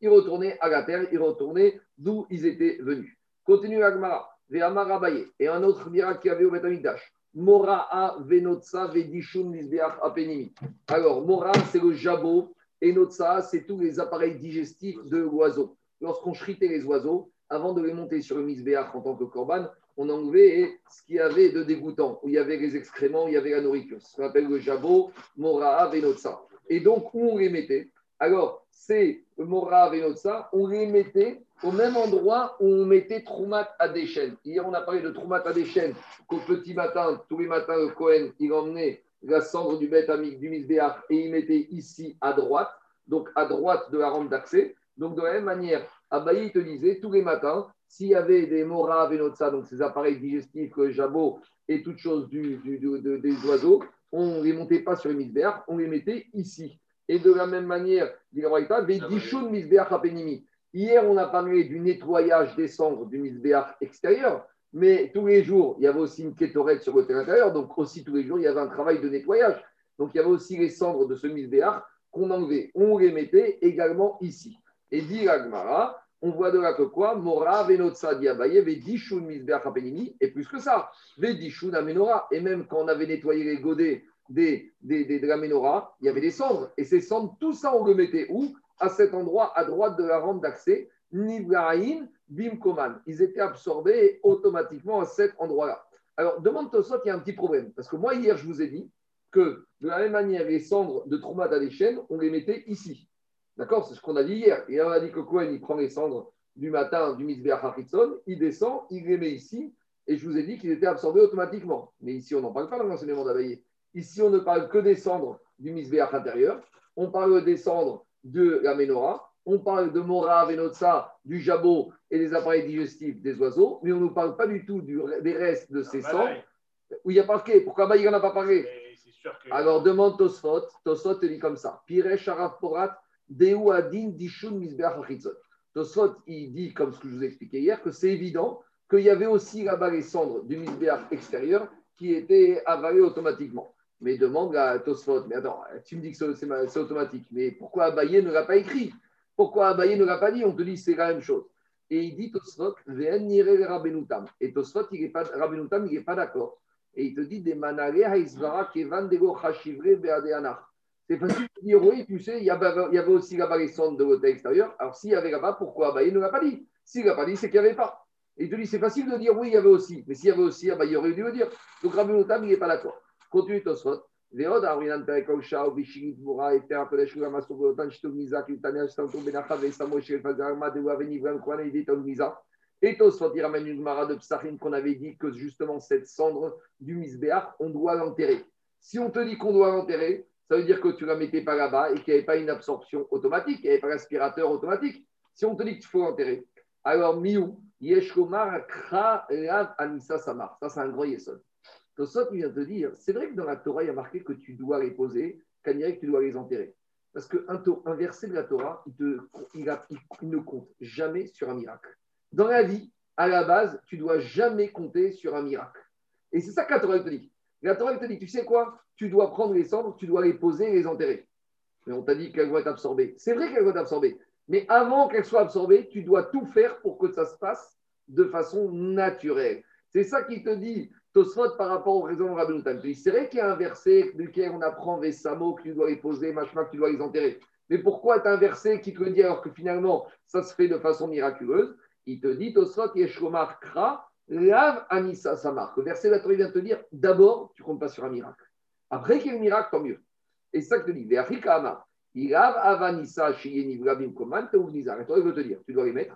[SPEAKER 1] ils retournaient à la terre, ils retournaient d'où ils étaient venus. Continue Agmara, Ve'amara Et un autre miracle qu'il y avait au Betamikdash. Moraa venotsa vedishun apenimi. Alors, Mora, c'est le jabot, et notsa, c'est tous les appareils digestifs de l'oiseau. Lorsqu'on chritait les oiseaux, avant de les monter sur le misbéach en tant que corban, on enlevait ce qu'il y avait de dégoûtant, où il y avait les excréments, où il y avait la nourriture. Ce qu'on appelle le jabot, Moraa venotsa. Et donc, où on les mettait? Alors, c'est Mora venotsa, on les mettait au même endroit où on mettait Troumat à Deschen. Hier, on a parlé de Troumat à Deschen, qu'au petit matin, tous les matins, le Cohen, il emmenait la cendre du bête amique du Misbéach et il mettait ici à droite, donc à droite de la rampe d'accès. Donc, de la même manière, Abaye te disait, tous les matins, s'il y avait des Mora Venotsa, donc ces appareils digestifs, jabot et toutes choses du, des oiseaux, on ne les montait pas sur les Misbéach, on les mettait ici. Et de la même manière, Hier, on a parlé du nettoyage des cendres du misbéach extérieur, mais tous les jours, il y avait aussi une kétorette sur le terrain intérieur, donc aussi tous les jours, il y avait un travail de nettoyage. Donc il y avait aussi les cendres de ce misbéach qu'on enlevait. On les mettait également ici. Et dit Agmara, on voit de là que quoi? Mora venotsa diabaye vedishun misbeach et plus que ça, vedishun amenora. Et même quand on avait nettoyé les godets des, des, de la menorah, il y avait des cendres. Et ces cendres, tout ça, on le mettait où? À cet endroit, à droite de la rampe d'accès, Nivraïn, Bimkoman. Ils étaient absorbés automatiquement à cet endroit-là. Alors, demande Tosot, il y a un petit problème. Parce que moi, hier, je vous ai dit que de la même manière, les cendres de Trouma chaînes, on les mettait ici. D'accord? C'est ce qu'on a dit hier. Et on a dit que Cohen, il prend les cendres du matin du Misbeach Hachitzon, il descend, il les met ici, et je vous ai dit qu'ils étaient absorbés automatiquement. Mais ici, on n'en parle pas dans l'enseignement d'Abaye. Ici, on ne parle que des cendres du Misbeach intérieur, on parle des cendres de la Menorah, on parle de Mora, Venotsa, du jabot et des appareils digestifs des oiseaux, mais on ne parle pas du tout des restes de ces cendres. Où il y a. Pourquoi Abaye n'en a pas parlé Alors demande Tosfot. Tosfot te dit comme ça. Pire Sharaf Porat Dishun Tosfot, il dit, comme ce que je vous ai expliqué hier, que c'est évident qu'il y avait aussi là-bas les cendres du misbéach extérieur qui étaient avalées automatiquement. Mais demande à Tosfot, mais attends, tu me dis que c'est automatique, mais pourquoi Abaye ne l'a pas écrit? Pourquoi Abaye ne l'a pas dit? On te dit c'est la même chose. Et il dit Tosfot, Et Tosfot, il n'est pas, il n'est pas d'accord. Et il te dit des kevan. C'est facile de dire, oui, tu sais, il y avait, aussi là-bas les sondes de l'hôtel extérieur. Alors, s'il y avait là-bas, pourquoi Il ne l'a pas dit? S'il n'a pas dit, c'est qu'il n'y avait pas. Et il te dit, c'est facile de dire, oui, il y avait aussi. Mais s'il y avait aussi, il aurait dû le dire. Donc, Rabbi Notam, il n'est pas d'accord. Continue Tosfot. ועוד ארינן פרק הושע ובשירית גבורה יתר הקודש וגם אסור באותן שטוב מיזה כי הוא תניה שתמתו בנחת ושמו של פזרמה דאוה ונברם כהן הידי תול מיזה. Et Tosfot, il ramène une Gemara de Psachim qu'on avait dit que justement cette cendre du misbéach, on doit l'enterrer. Si on te dit qu'on doit l'enterrer, ça veut dire que tu ne la mettais pas là-bas et qu'il n'y avait pas une absorption automatique, il n'y avait pas l'aspirateur automatique. Si on te dit qu'il faut enterrer, alors miou, yeshkomar kra anissa samar. Ça, c'est un grand yesod. Tosot vient te dire, c'est vrai que dans la Torah, il y a marqué que tu dois les poser, qu'à que tu dois les enterrer. Parce qu'un un verset de la Torah, il, ne compte jamais sur un miracle. Dans la vie, à la base, tu dois jamais compter sur un miracle. Et c'est ça que la Torah te dit. La Torah te dit, tu sais quoi? Tu dois prendre les cendres, tu dois les poser et les enterrer. Mais on t'a dit qu'elles vont être absorbées. C'est vrai qu'elles vont être absorbées. Mais avant qu'elles soient absorbées, tu dois tout faire pour que ça se passe de façon naturelle. C'est ça qui te dit Tosfot par rapport au raisonnement Rabbi C'est vrai qu'il y a un verset duquel on apprend Vessamo que tu dois les poser, Machma que tu dois les enterrer. Mais pourquoi est un verset qui te dit alors que finalement ça se fait de façon miraculeuse? Il te dit Tosfot Yeshomar Kra Lave Anissa Samar. Le verset de la Torah vient te dire d'abord, tu comptes pas sur un miracle. Après qu'il y ait un miracle, tant mieux. Et ça que te dit. Ilav Avanissa Shiyeni Koman toi, il veut te dire, tu dois les mettre.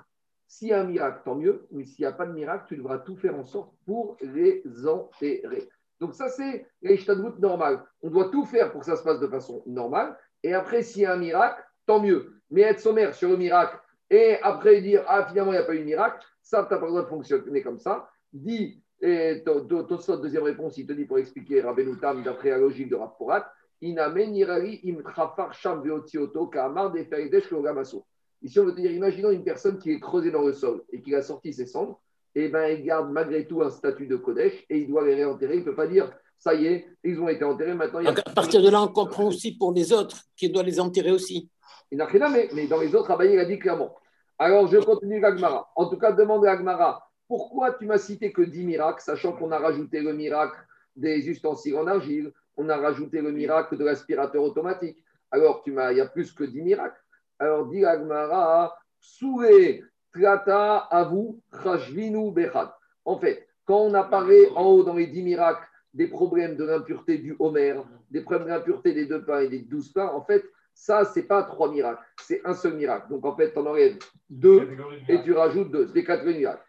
[SPEAKER 1] S'il y a un miracle, tant mieux. Mais s'il n'y a pas de miracle, tu devras tout faire en sorte pour les enterrer. Donc ça, c'est l'Ishtadrout normal. On doit tout faire pour que ça se passe de façon normale. Et après, s'il y a un miracle, tant mieux. Mais être sommaire sur le miracle et après dire, ah, finalement, il n'y a pas eu de miracle, ça, tu n'as pas besoin de fonctionner comme ça. Dit, et Tosot, deuxième réponse, il te dit pour expliquer Rabbenoutam d'après la logique de Rapporat, Inamen Nirari im sham veotioto kamar de feridesh Ici, on veut dire, imaginons une personne qui est creusée dans le sol et qui a sorti ses cendres, et eh ben, il garde malgré tout un statut de Kodesh et il doit les réenterrer. Il ne peut pas dire, ça y est, ils ont été enterrés, maintenant. Il
[SPEAKER 3] a... À partir de là, on comprend aussi pour les autres qu'il doit les enterrer aussi.
[SPEAKER 1] Il n'a rien mais, mais dans les autres, Abaye, il a dit clairement. Alors, je continue l'Agmara. En tout cas, demande à Agmara, pourquoi tu m'as cité que 10 miracles, sachant qu'on a rajouté le miracle des ustensiles en argile, on a rajouté le miracle de l'aspirateur automatique. Alors, tu m'as, il y a plus que 10 miracles. Alors, dit Agmara, Souré, Trata, Avu, Chashvinu, Bechad. En fait, quand on apparaît en haut dans les 10 miracles des problèmes de l'impureté du Homer, des problèmes de l'impureté des deux pains et des douze pains, en fait, ça, ce n'est pas trois miracles, c'est un seul miracle. Donc en fait, tu en enlèves deux et tu rajoutes deux. C'est des quatre miracles.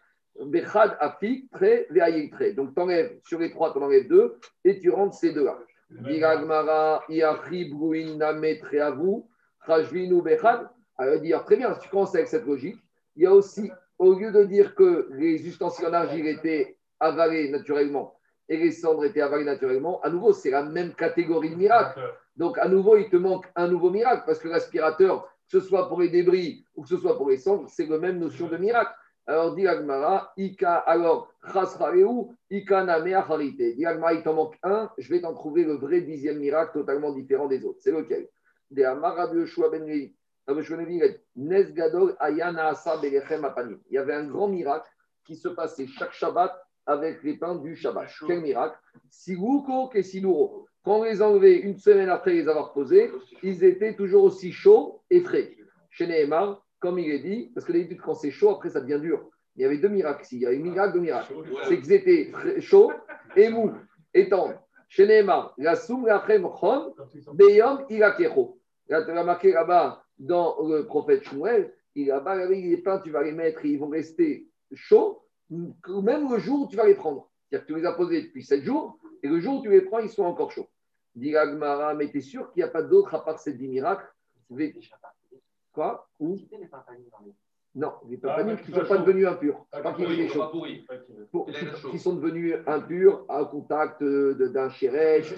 [SPEAKER 1] Bechad, Afik, Tre, Tre. Donc tu enlèves sur les trois, tu en enlèves deux et tu rentres ces deux-là. Diragmara, Iachi, Bruin, Name, Treavu, Rajvinu, Bechad. Alors dire, très bien, si tu commences avec cette logique, il y a aussi, au lieu de dire que les ustensiles en argile étaient avalés naturellement et les cendres étaient avalées naturellement, à nouveau, c'est la même catégorie de miracles. Donc, à nouveau, il te manque un nouveau miracle parce que l'aspirateur, que ce soit pour les débris ou que ce soit pour les cendres, c'est la même notion de miracle. Alors, dit Agmara, Ika, alors, Ika Name Acharite. Dit il t'en manque un, je vais t'en trouver le vrai dixième miracle totalement différent des autres. C'est lequel? Des Amara de Yoshua Ben Levi. Nes Gadol Ayana Asa Belechem Apanim. Il y avait un grand miracle qui se passait chaque Shabbat avec les pains du Shabbat. Quel miracle? Siluko que Siluro. Quand on les enlevait une semaine après les avoir posés, ils étaient toujours aussi chauds et frais. Chez Nehemar, comme il est dit, parce que d'habitude, quand c'est chaud, après ça devient dur. Il y avait deux miracles ici. Il y avait un miracle, deux miracles. C'est qu'ils étaient chauds et mous et tendres. Chez Nehemar, la soum la chom, beyom ilakecho. Là, tu as marqué là-bas dans le prophète Shmuel, il a les pains, tu vas les mettre et ils vont rester chauds, même le jour où tu vas les prendre. C'est-à-dire que tu les as posés depuis sept jours, et le jour où tu les prends, ils sont encore chauds. Dit Agmara, mais tu es sûr qu'il n'y a pas d'autre à part ces dix miracles? Quoi? Où? Non, les pampaniques ah, qui ne sont pas devenus impurs. Ah, pas qu'ils qui, sont devenus impurs à contact d'un chérèche.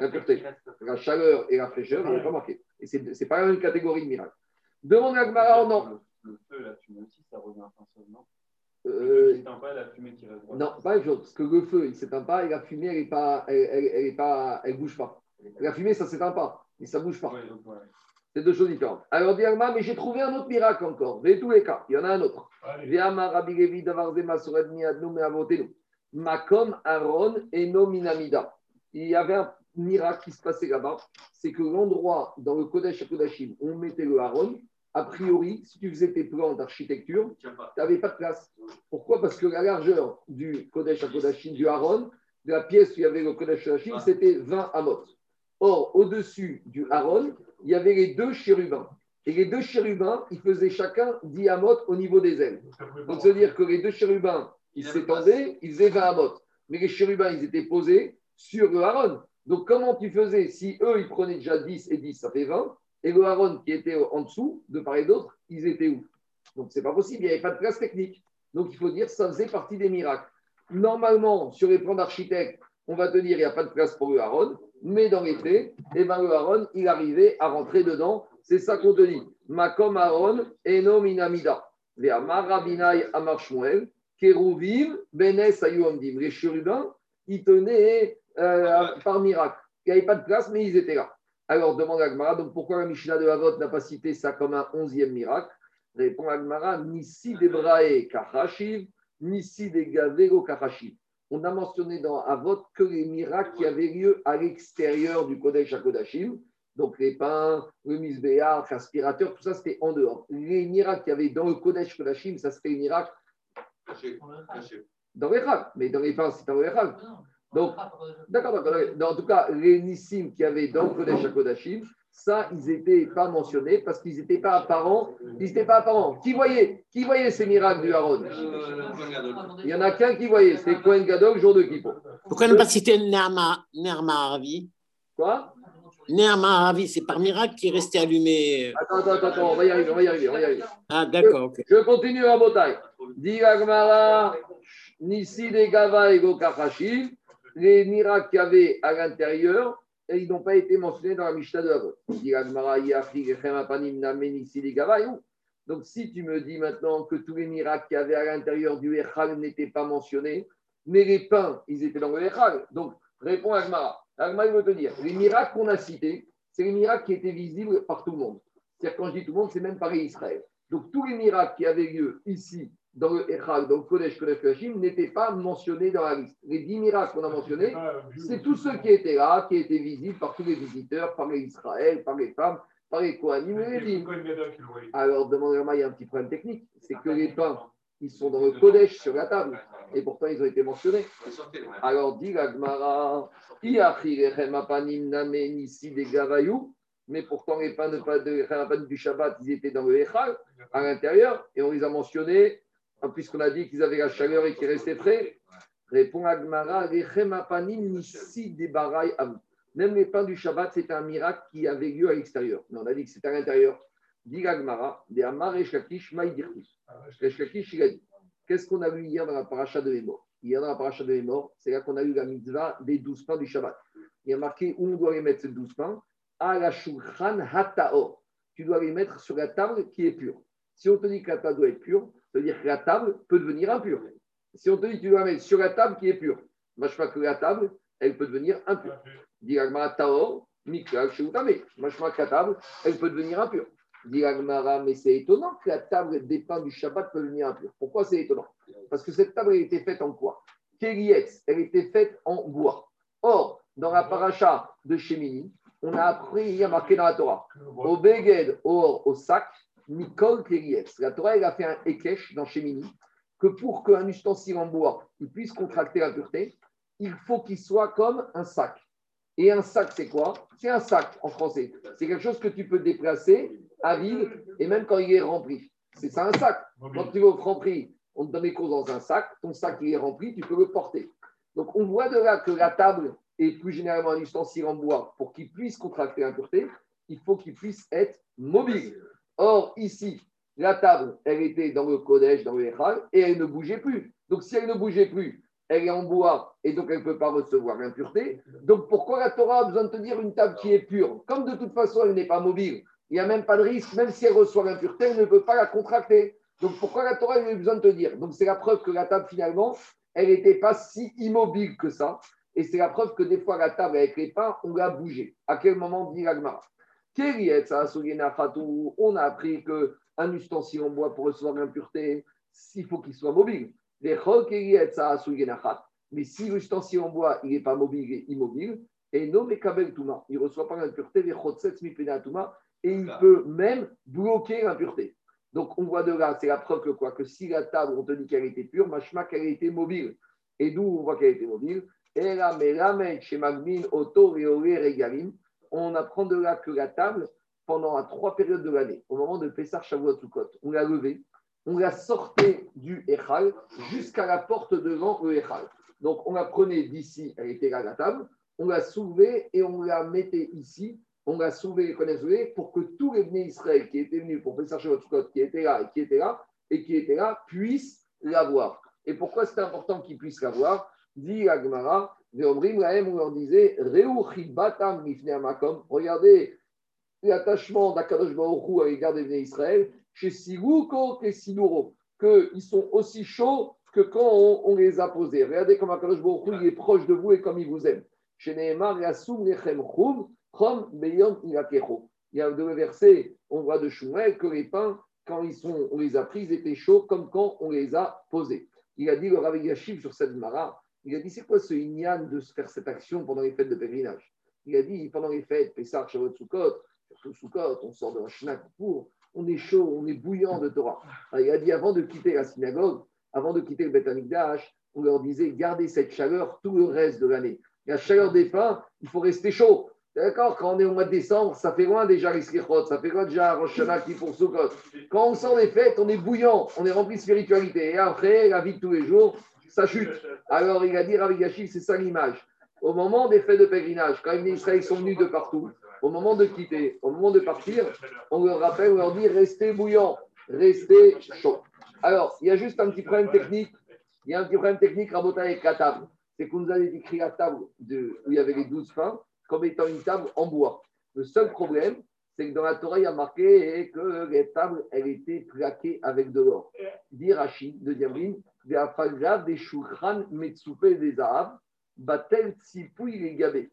[SPEAKER 1] L'impureté. La chaleur et la fraîcheur, il n'y a pas marqué. Et ce n'est pas une catégorie de miracle. Demande à Agmara, non. Le feu, la fumée aussi, ça revient à non euh, pas, la fumée qui reste Non, pas la chose. Parce que le feu, il ne s'éteint pas et la fumée, elle ne elle, elle, elle bouge pas. La fumée, ça ne s'éteint pas, mais ça ne bouge pas. C'est deux choses différentes. Alors, Diagma, mais j'ai trouvé un autre miracle encore. De tous les cas, il y en a un autre. Makom Aaron Eno Minamida. Il y avait un miracle qui se passait là-bas. C'est que l'endroit dans le Kodesh Kodashim où on mettait le Aaron, a priori, si tu faisais tes plans d'architecture, tu n'avais pas de place. Pourquoi? Parce que la largeur du Kodesh Kodashim, du Aaron, de la pièce où il y avait le Kodesh Kodashim, c'était 20 amot. Or, au-dessus du Aaron, il y avait les deux chérubins. Et les deux chérubins, ils faisaient chacun 10 amot au niveau des ailes. Donc, cest à dire que les deux chérubins, ils s'étendaient, ils faisaient 20 amot. Mais les chérubins, ils étaient posés sur le Aaron. Donc, comment tu faisais Si eux, ils prenaient déjà 10 et 10, ça fait 20. Et le Aaron qui était en dessous, de part et d'autre, ils étaient où? Donc, c'est pas possible. Il n'y avait pas de place technique. Donc, il faut dire ça faisait partie des miracles. Normalement, sur les plans d'architecte, on va te dire il n'y a pas de place pour le Aaron. Mais dans les faits, eh ben, le Aaron, il arrivait à rentrer dedans. C'est ça qu'on te dit. Makom Aaron, Eno Minamida. Les Amarabinai Amar Keruvim. Les chérubins, ils tenaient euh, par miracle. Il n'y avait pas de place, mais ils étaient là. Alors, demande Agmara, donc pourquoi la Mishnah de Havot n'a pas cité ça comme un onzième miracle? Répond Agmara, Nisi Debrae Kachashiv, Nisi de Gavero Kachashiv on a mentionné dans Avot que les miracles qui avaient lieu à l'extérieur du Kodesh HaKodashim, donc les pains, le misbéar, l'aspirateur, tout ça c'était en dehors. Les miracles qu'il y avait dans le Kodesh Kodashim, ça c'était les miracles dans les mais dans les pains c'est dans les Donc, d'accord, d'accord. En tout cas, les nissim qu'il y avait dans le Kodesh HaKodashim, ça, ils n'étaient pas mentionnés parce qu'ils n'étaient pas apparents. Ils n'étaient pas apparents. Qui voyait? Qui voyait ces miracles du Haron Il n'y en a qu'un qui voyait. C'était Cohen Gadol, jour de Kippo.
[SPEAKER 4] Pourquoi ne pas citer Nerma, Nerma
[SPEAKER 1] Quoi?
[SPEAKER 4] Nerma Aravi, c'est par miracle qui est resté allumé.
[SPEAKER 1] Attends, attends, attends, on va y arriver, on va y arriver. On va y arriver.
[SPEAKER 4] Ah, d'accord.
[SPEAKER 1] Je, je, continue à Botaï. Dit Agmara, Nissi de Gava et les miracles qu'il y avait à l'intérieur, et ils n'ont pas été mentionnés dans la Mishnah de. Donc, si tu me dis maintenant que tous les miracles qu'il y avait à l'intérieur du Echal n'étaient pas mentionnés, mais les pains, ils étaient dans le Echal. Donc, réponds à Agmara. Agmara, veut te dire les miracles qu'on a cités, c'est les miracles qui étaient visibles par tout le monde. C'est-à-dire, quand je dis tout le monde, c'est même pareil Israël. Donc, tous les miracles qui avaient lieu ici, dans le Echal, dans le Kodesh Kodesh Kodashim, n'étaient pas mentionnés dans la liste. Les dix miracles qu'on a mentionnés, c'est tous ceux qui étaient là, qui étaient visibles par tous les visiteurs, par les Israël, par les femmes, par les Kohanim et les Alors, demandez-moi, il y a un petit problème technique, c'est que les pains, ils sont dans le Kodesh sur la table, et pourtant ils ont été mentionnés. Alors, dit l'Agmara, mais pourtant les pains de, du Shabbat, ils étaient dans le Echal, à l'intérieur, et on les a mentionnés puisqu'on a dit qu'ils avaient la chaleur et qu'ils restaient frais Répond Agmara, même les pains du Shabbat, c'est un miracle qui avait lieu à l'extérieur. Mais on a dit que c'était à l'intérieur. Dit Agmara, Amar. Eshkakish, il a dit Qu'est-ce qu'on a lu hier dans la paracha de Hémor Hier dans la paracha de Hémor, c'est là qu'on a eu la mitzvah des douze pains du Shabbat. Il y a marqué où on doit les mettre ces douze pains? À la shulchan hataor. Tu dois les mettre sur la table qui est pure. Si on te dit que la table doit être pure, ça veut dire que la table peut devenir impure. Si on te dit que tu dois mettre sur la table qui est pure, moi je crois que la table, elle peut devenir impure. Dit Agmara taor, mikral sheutame. Moi je crois que la table, elle peut devenir impure. Dit Agmara, mais c'est étonnant que la table des pains du Shabbat peut devenir impure. Pourquoi c'est étonnant? Parce que cette table, elle était faite en quoi? Kérietz, elle était faite en bois. Or, dans la paracha de Shemini, on a appris, il y a marqué dans la Torah, au Beged, or, au sac, Mikol Kérietz. La Torah, elle a fait un Ekech dans Shemini, que pour qu'un ustensile en bois il puisse contracter la pureté, il faut qu'il soit comme un sac. Et un sac, c'est quoi? C'est un sac en français. C'est quelque chose que tu peux déplacer à vide et même quand il est rempli. C'est ça un sac. Quand tu vas au Franprix, on te donne les courses dans un sac, ton sac il est rempli, tu peux le porter. Donc on voit de là que la table et plus généralement un ustensile en bois, pour qu'il puisse contracter l'impureté, il faut qu'il puisse être mobile. Or, ici, la table, elle était dans le collège, dans le Echal, et elle ne bougeait plus. Donc, si elle ne bougeait plus, elle est en bois, et donc elle ne peut pas recevoir l'impureté. Donc, pourquoi la Torah a besoin de te dire une table qui est pure? Comme de toute façon, elle n'est pas mobile, il n'y a même pas de risque, même si elle reçoit l'impureté, elle ne peut pas la contracter. Donc, pourquoi la Torah a besoin de te dire Donc, c'est la preuve que la table, finalement, elle n'était pas si immobile que ça. Et c'est la preuve que des fois, la table avec les pains, on l'a bougé. À quel moment dit l'Agmara On a appris qu'un ustensile en bois pour recevoir l'impureté, il faut qu'il soit mobile. Mais si l'ustensile en bois, il n'est pas mobile, et immobile, et non, mais Touma, il ne reçoit pas l'impureté, et il peut même bloquer l'impureté. Donc on voit de là, c'est la preuve que quoi? Que si la table, on te dit qu'elle était pure, machma qu'elle était mobile. Et d'où on voit qu'elle était mobile? On apprend de là que la table, pendant trois périodes de l'année, au moment de Pessar Shavuot Sukkot, on l'a levée, on la sortait du Echal jusqu'à la porte devant le Echal. Donc on la prenait d'ici, elle était là la table, on la soulevait et on la mettait ici, on la soulevait, pour que tous les venus Israël qui étaient venus pour Pessar Shavuot Sukkot, qui étaient là et qui étaient là, et qui étaient là, puissent la voir. Et pourquoi c'est important qu'ils puissent la voir? Dit Agmara, on leur disait, regardez l'attachement d'Akadosh Baruch à l'égard des Israël, chez Siruko et qu'ils sont aussi chauds que quand on, les a posés. Regardez comme Akadosh Baruch il est proche de vous et comme il vous aime. Chez Nehemar, Yasum Lechem Chum, Chom Irakecho. Il y a deux versets, on voit de Shumel que les pains, quand ils sont, on les a pris, étaient chauds comme quand on les a posés. Il a dit le Rav Yashiv sur cette mara, il a dit c'est quoi ce Inyan de faire cette action pendant les fêtes de pèlerinage? Il a dit pendant les fêtes, Pessah, Shavuot, Sukkot, surtout Sukkot, on sort de la Shnak pour, on est chaud, on est bouillant de Torah. il a dit avant de quitter la synagogue, avant de quitter le Beth Amikdash, on leur disait gardez cette chaleur tout le reste de l'année. La chaleur des pains, il faut rester chaud. D'accord Quand on est au mois de décembre, ça fait loin déjà les ça fait loin déjà Rosh qui pour Sukkot. Quand on sort des fêtes, on est bouillant, on est rempli de spiritualité. Et après, la vie de tous les jours, ça chute. Alors il a dit Ravi c'est ça l'image. Au moment des fêtes de pèlerinage, quand les Israéliens sont venus de partout, au moment de quitter, au moment de partir, on leur rappelle, on leur dit restez bouillant, restez chaud. Alors, il y a juste un petit problème technique. Il y a un petit problème technique, Rabota avec la table. C'est qu'on nous a décrit la table où il y avait les douze pains comme étant une table en bois. Le seul problème, c'est que dans la Torah, il y a marqué que les tables, elles étaient plaquées avec de l'or. Dit Rachid de Diabrine, des shulchan des batel les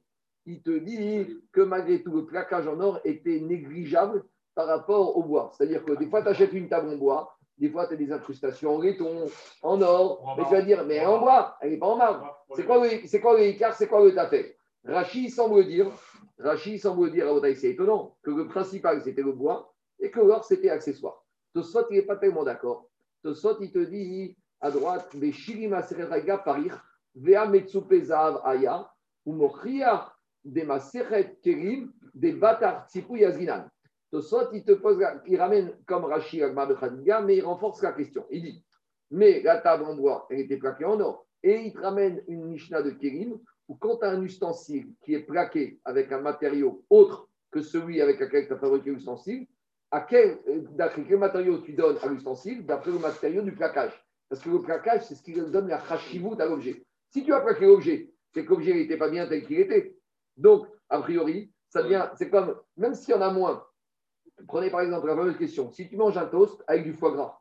[SPEAKER 1] Il te dit que malgré tout, le plaquage en or était négligeable par rapport au bois. C'est-à-dire que des fois, tu achètes une table en bois, des fois, tu as des incrustations en laiton, en or, mais tu vas dire, mais en bois, elle n'est pas en marbre. C'est quoi le, c'est quoi c'est quoi le tafé Rachid semble dire, Rachid semble dire, c'est étonnant, que le principal, c'était le bois et que l'or, c'était accessoire. Tosfot, il n'est pas tellement d'accord. Tosfot, il te dit, à droite, les Shirima Sereraga Parir, Vea Metsupe Zahav Aya, ou Mochia, des Maseret Kerim, des Batar Tsipu Yazinan. Tosot, il te pose, il ramène comme Rashi Agma Khadiga, mais il renforce la question. Il dit, mais la table en bois, elle était plaquée en or. Et il te ramène une Mishnah de Kerim, où quand tu as un ustensile qui est plaqué avec un matériau autre que celui avec lequel tu as fabriqué l'ustensile, à quel, d'après quel matériau tu donnes à l'ustensile D'après le matériau du plaquage? Parce que le plaquage, c'est ce qui donne la chashivut à l'objet. Si tu as plaqué l'objet, c'est que l'objet n'était pas bien tel qu'il était. Donc, a priori, ça c'est comme, même s'il y en a moins, prenez par exemple la fameuse question, si tu manges un toast avec du foie gras,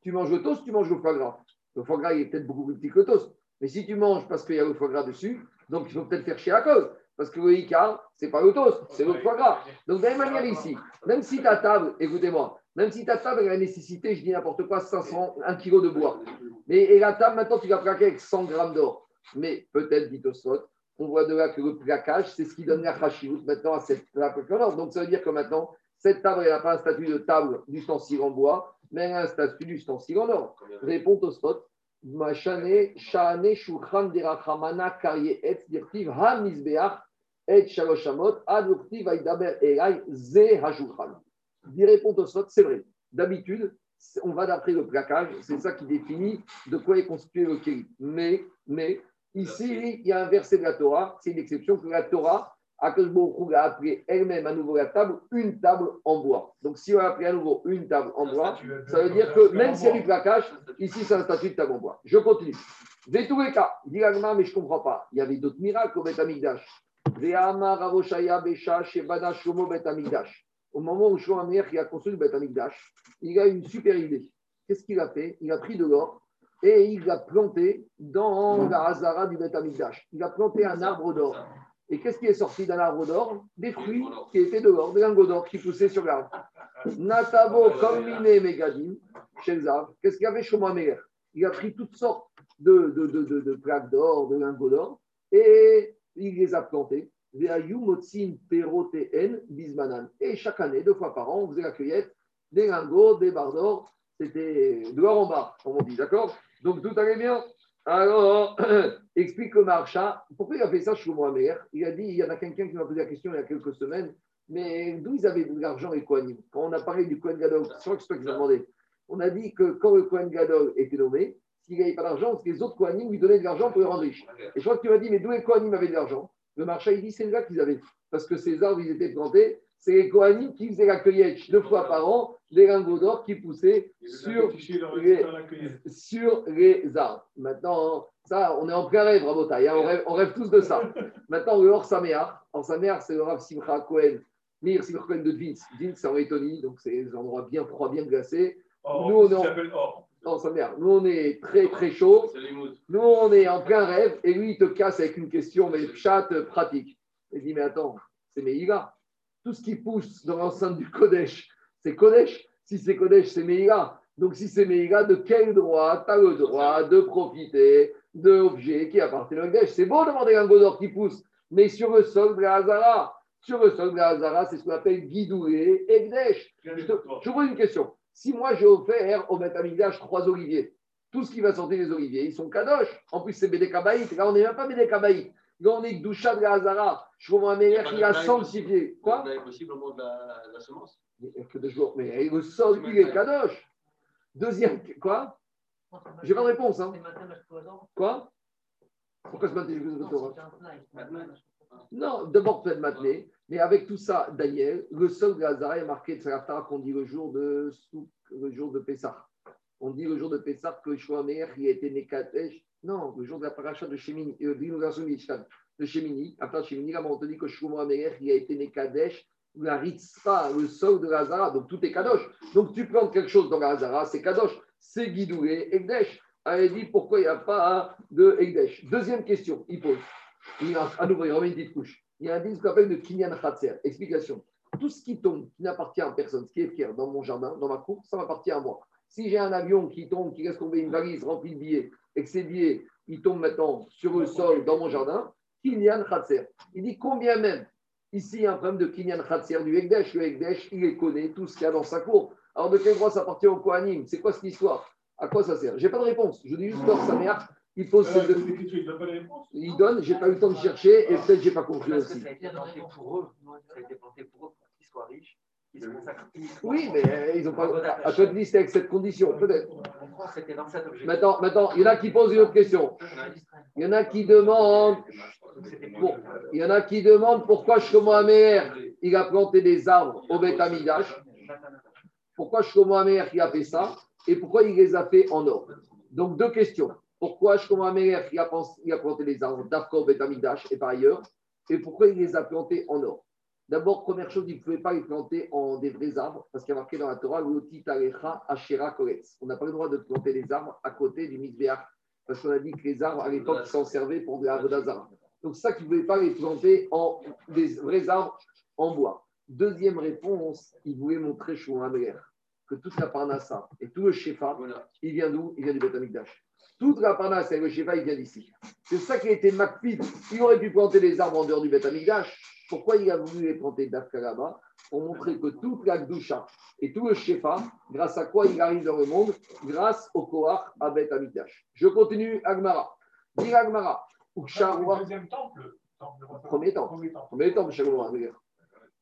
[SPEAKER 1] tu manges le toast, tu manges le foie gras? Le foie gras, il est peut-être beaucoup plus petit que le toast. Mais si tu manges parce qu'il y a le foie gras dessus, donc il faut peut-être faire chier à cause. Parce que le Icar, ce n'est pas toast, c'est le foie gras. Donc, de la même manière ici, même si ta table, écoutez-moi, même si ta table a la nécessité, je dis n'importe quoi, 500, 1 kg de bois. Mais et la table, maintenant, tu vas plaquer avec 100 grammes d'or. Mais peut-être, dit Oswald, on voit de là que le plaquage, c'est ce qui donne la khashivut maintenant à cette table. Donc, ça veut dire que maintenant, cette table, elle n'a pas un statut de table d'ustensile en bois, mais elle a un statut d'ustensile en or. Répond au c'est vrai. D'habitude, on va d'après le plaquage, c'est ça qui définit de quoi est constitué le kéli. Mais, mais, ici, il y a un verset de la Torah, c'est une exception que la Torah, Akashbo a appelé elle-même à nouveau la table une table en bois. Donc, si on a appelé à nouveau une table en bois, ça veut dire que même y a du plaquage, ici, c'est un statut de table en bois. Je continue. De tous les cas, dit mais je ne comprends pas. Il y avait d'autres miracles au Beth Amikdash. Au moment où Shlomo qui a construit le Beth Amikdash, il a une super idée. Qu'est-ce qu'il a fait? Il a pris de l'or et il l'a planté dans la Hazara du Beth Amikdash. Il a planté un arbre d'or. Et qu'est-ce qui est sorti d'un arbre d'or Des fruits qui étaient dehors, des lingots d'or qui poussaient sur l'arbre. Natabo, Kamine, Megadim, chez Qu'est-ce qu'il y avait chez Meir Il a pris toutes sortes de, de, de, de, plaques d'or, de lingots d'or, et il les a plantés. Et chaque année, deux fois par an, on faisait la cueillette des lingots, des barres d'or. C'était de l'or en bas, comme on dit, d'accord? Donc tout allait bien. Alors, [CLEARS THROAT] explique le marcha. Pourquoi il a fait ça chez Mohamed? Il a dit il y en a quelqu'un qui m'a posé la question il y a quelques semaines, mais d'où ils avaient de l'argent les Kohanim Quand on a parlé du Kohen Gadol, c'est vrai que c'est toi qui demandé. On a dit que quand le Kohen Gadol était nommé, s'il n'avait pas d'argent, les autres Kohanim lui donnaient de l'argent pour les rendre riches. Et je crois que tu m'as dit mais d'où les Kohanim avaient de l'argent? Le marcha, il dit c'est là qu'ils avaient. Parce que ces arbres, ils étaient plantés c'est les Kohanim qui faisaient la cueillette deux fois par an, des lingots d'or qui poussaient sur les, sur les arbres. Maintenant, ça, on est en plein rêve, bravo hein, on, rêve, on rêve tous de ça. [LAUGHS] Maintenant, le Or Saméar, Or Saméar, c'est le Rav Simcha Cohen, Mir Simcha Cohen de Dvins. Dvins, c'est en Lettonie, donc c'est des endroits bien froids, bien glacés. Nous, on est en... Or Saméar. Nous, on est très, très chaud. Nous, on est en plein rêve, et lui, il te casse avec une question, mais chat pratique. Il dit, mais attends, c'est Meïga tout ce qui pousse dans l'enceinte du Kodesh, c'est Kodesh. Si c'est Kodesh, c'est Meïga. Donc, si c'est Meïga, de quel droit tu as le droit de profiter d'objets qui appartiennent au Kodesh? C'est beau demander un d'or qui pousse, mais sur le sol de la Hazara, sur le sol de la Hazara, c'est ce qu'on appelle guidoué et. Je, je vous pose une question. Si moi j'ai offert au Betamigdash trois oliviers, tout ce qui va sortir des oliviers, ils sont kadosh. En plus, c'est Bédé Là, on n'est même pas Bédé Là, on est Gdoucha de la Hazara. Je vois un meilleur qui a sanctifié. Quoi
[SPEAKER 5] Vous possible au moment de la, la semence
[SPEAKER 1] que de jours. Mais le sol, il est kadosh. Deuxième. Quoi J'ai pas de réponse. Hein. Quoi Pourquoi ce matin Non, d'abord peut-être matinée, mais avec tout ça, Daniel, le sol de Hazara est marqué de Saraftar qu'on dit le jour de le jour de Pessah. On dit le jour de Pessah que Shlomer, il a été Nekatesh non, le jour de la paracha de Shemini, euh, de Shemini, après Shemini, là, on te dit que Shlomo Amelech, il a été né Kadesh, la Ritzpa, le sol de la donc tout est Kadosh. Donc tu plantes quelque chose dans la Hazara, c'est Kadosh, c'est Guidoué, Egdesh. Elle dit pourquoi il n'y a pas de Egdesh. Deuxième question, il pose. Il a, à nouveau, il remet une petite couche. Il y a un disque qu'on appelle de Kinyan Khatser. Explication. Tout ce qui tombe, qui n'appartient à personne, ce qui est fier dans mon jardin, dans ma cour, ça m'appartient à moi. Si j'ai un avion qui tombe, qui laisse tomber une valise remplie de billets, et que ces billets, ils tombent maintenant sur le sol dans mon jardin, Kinyan Khatser. Il dit combien même? Ici, il y a un problème de Kinyan Khatser du Ekdesh. Le Ekdesh, il les connaît, tout ce qu'il y a dans sa cour. Alors, de quel droit ça appartient au Kohanim? C'est quoi cette histoire? À quoi ça sert? J'ai pas de réponse. Je dis juste que sa mère, il pose cette deux... Il donne, j'ai pas eu le temps de chercher et peut-être j'ai pas compris aussi. Ça a été planté pour eux. Ça a été planté pour eux pour qu'ils soient riches. Oui, mais euh, ils n'ont pas. À toi de lister avec cette condition, peut-être. Maintenant, maintenant, il y en a qui posent une autre question. Il y en a qui demandent. Bon, il y en a qui demandent pourquoi Shlomo Amer il a planté des arbres au Beth Pourquoi Shlomo Amer il a fait ça et pourquoi il les a fait en or? Donc deux questions. Pourquoi Shlomo Amer il a, il a planté des arbres d'Afka au Beth et par ailleurs? Et pourquoi il les a plantés en or? D'abord, première chose, il ne pouvait pas les planter en des vrais arbres, parce qu'il y a marqué dans la Torah. On n'a pas le droit de planter des arbres à côté du Misbéach, parce qu'on a dit que les arbres, à l'époque, s'en servaient pour des arbres d'Azara. Donc, ça, qu'il ne pouvait pas les planter en des vrais arbres en bois. Deuxième réponse, il voulait montrer Amler que toute la Parnassa et tout le Shefa,
[SPEAKER 5] Voilà.
[SPEAKER 1] il vient d'où? Il vient du Beth Amikdash. Toute la Parnasse et le Shefa, il vient d'ici. C'est ça qui a été Macpid. Il aurait pu planter des arbres en dehors du Beth Amikdash. Pourquoi il a voulu les planter d'Afka là-bas Pour montrer que toute la Gdusha et tout le Shefa, grâce à quoi il arrive dans le monde Grâce au Koach à Beth Amikdash. Je continue, Agmara. Dis Agmara.
[SPEAKER 6] Le
[SPEAKER 1] Uksharwa-
[SPEAKER 6] deuxième temple.
[SPEAKER 1] Premier temple.
[SPEAKER 6] Premier temple.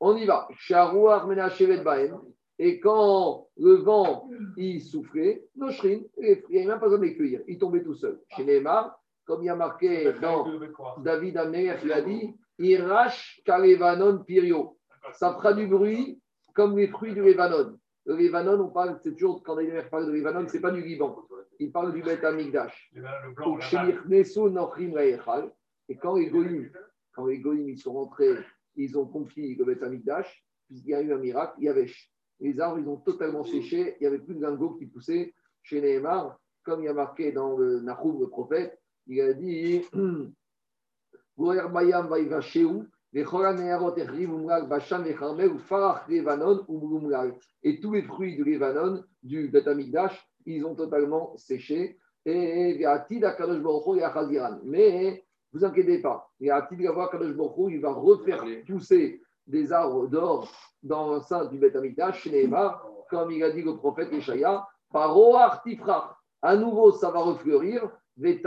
[SPEAKER 1] On y va. Sharouach Menashevet Baen. Et quand le vent, il soufflait, Noshrin, il n'y avait même pas besoin de les cueillir. Il tombait tout seul. Chez Neymar, comme il y a marqué dans David Amer, il a dit Irash Kalevanon Pirio. Ça fera du bruit comme les fruits du Lebanon. Le Lebanon, on parle, c'est toujours, quand il parle de Lebanon, ce n'est pas du Liban. Il parle du Beth Amikdash. Nochrim Laechal. Et quand les Goïms, quand les Goïms, ils sont rentrés, ils ont conquis le Beth Amikdash, puisqu'il y a eu un miracle, il y avait les arbres, ils ont totalement séché, il n'y avait plus de lingots qui poussaient chez Nehemar, comme il y a marqué dans le Nahum, le prophète, il a dit [CLEARS THROAT] Et tous les fruits du Levanon, du Beth Amikdash, ils ont totalement séché. Et. Mais vous inquiétez pas, il va refaire pousser des arbres d'or dans l'enceinte du Beth Amikdash, chez comme il a dit le prophète Ishaïa, Paroach Tifrach. À nouveau, ça va refleurir. Il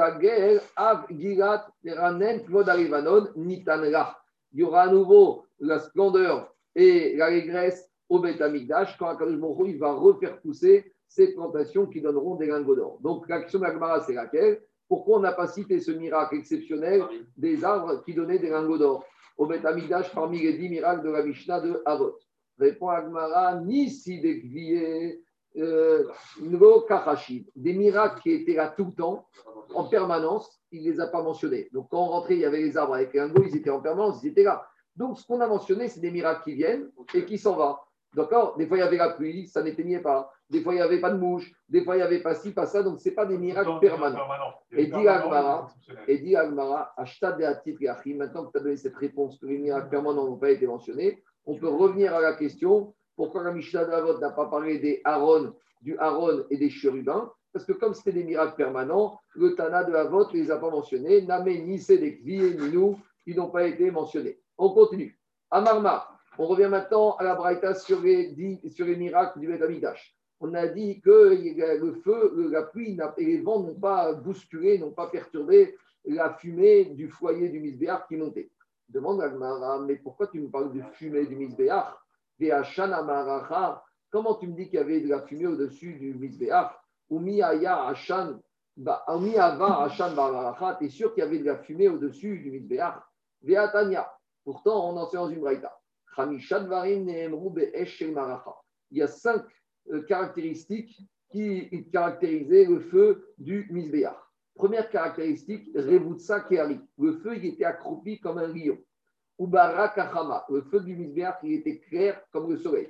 [SPEAKER 1] y aura à nouveau la splendeur et la régresse au Beth Amikdash quand Akadosh il va refaire pousser ces plantations qui donneront des lingots d'or. Donc l'action d'Agmara, c'est laquelle? Pourquoi on n'a pas cité ce miracle exceptionnel des arbres qui donnaient des lingots d'or? Au Beth Amikdash parmi les dix miracles de la Mishnah de Havot Répond Agmara, ni si des euh, des miracles qui étaient là tout le temps, en permanence, il ne les a pas mentionnés. Donc quand on rentrait, il y avait les arbres avec les lingots, ils étaient en permanence, ils étaient là. Donc ce qu'on a mentionné, c'est des miracles qui viennent et qui s'en vont. D'accord? Des fois, il y avait la pluie, ça n'éteignait pas. Des fois, il n'y avait pas de mouche. Des fois, il n'y avait pas ci, pas ça. Donc, ce n'est pas des miracles permanents.
[SPEAKER 6] permanent.
[SPEAKER 1] Et dit Agmara. Et dit Agmara, maintenant que tu as donné cette réponse que les miracles permanents n'ont pas été mentionnés, on peut revenir à la question pourquoi la Mishnah d'Avot n'a pas parlé des Aaron, du Aaron et des chérubins Parce que comme c'était des miracles permanents, le Tana de Avot ne les a pas mentionnés. Namé, ni Sédek, ni nous, ils n'ont pas été mentionnés. On continue. Amarma, on revient maintenant à la Braïta sur les, miracles du Beth Amikdash. On a dit que le feu, la pluie et les vents n'ont pas bousculé, n'ont pas perturbé la fumée du foyer du Misbéach qui montait. Demande à mais pourquoi tu me parles de fumée du Amaracha, Comment tu me dis qu'il y avait de la fumée au-dessus du Misbéach Ou Miaya Hachan, ou Miava Hachan Baracha, tu es sûr qu'il y avait de la fumée au-dessus du Misbéach Veatania. Pourtant, on enseigne dans une braïta. Il y a cinq euh, caractéristiques qui caractérisaient le feu du Misbéach. Première caractéristique, Revutsa. Le feu, était accroupi comme un lion. Ubara Kachama. Le feu du Misbéach, il était clair comme le soleil.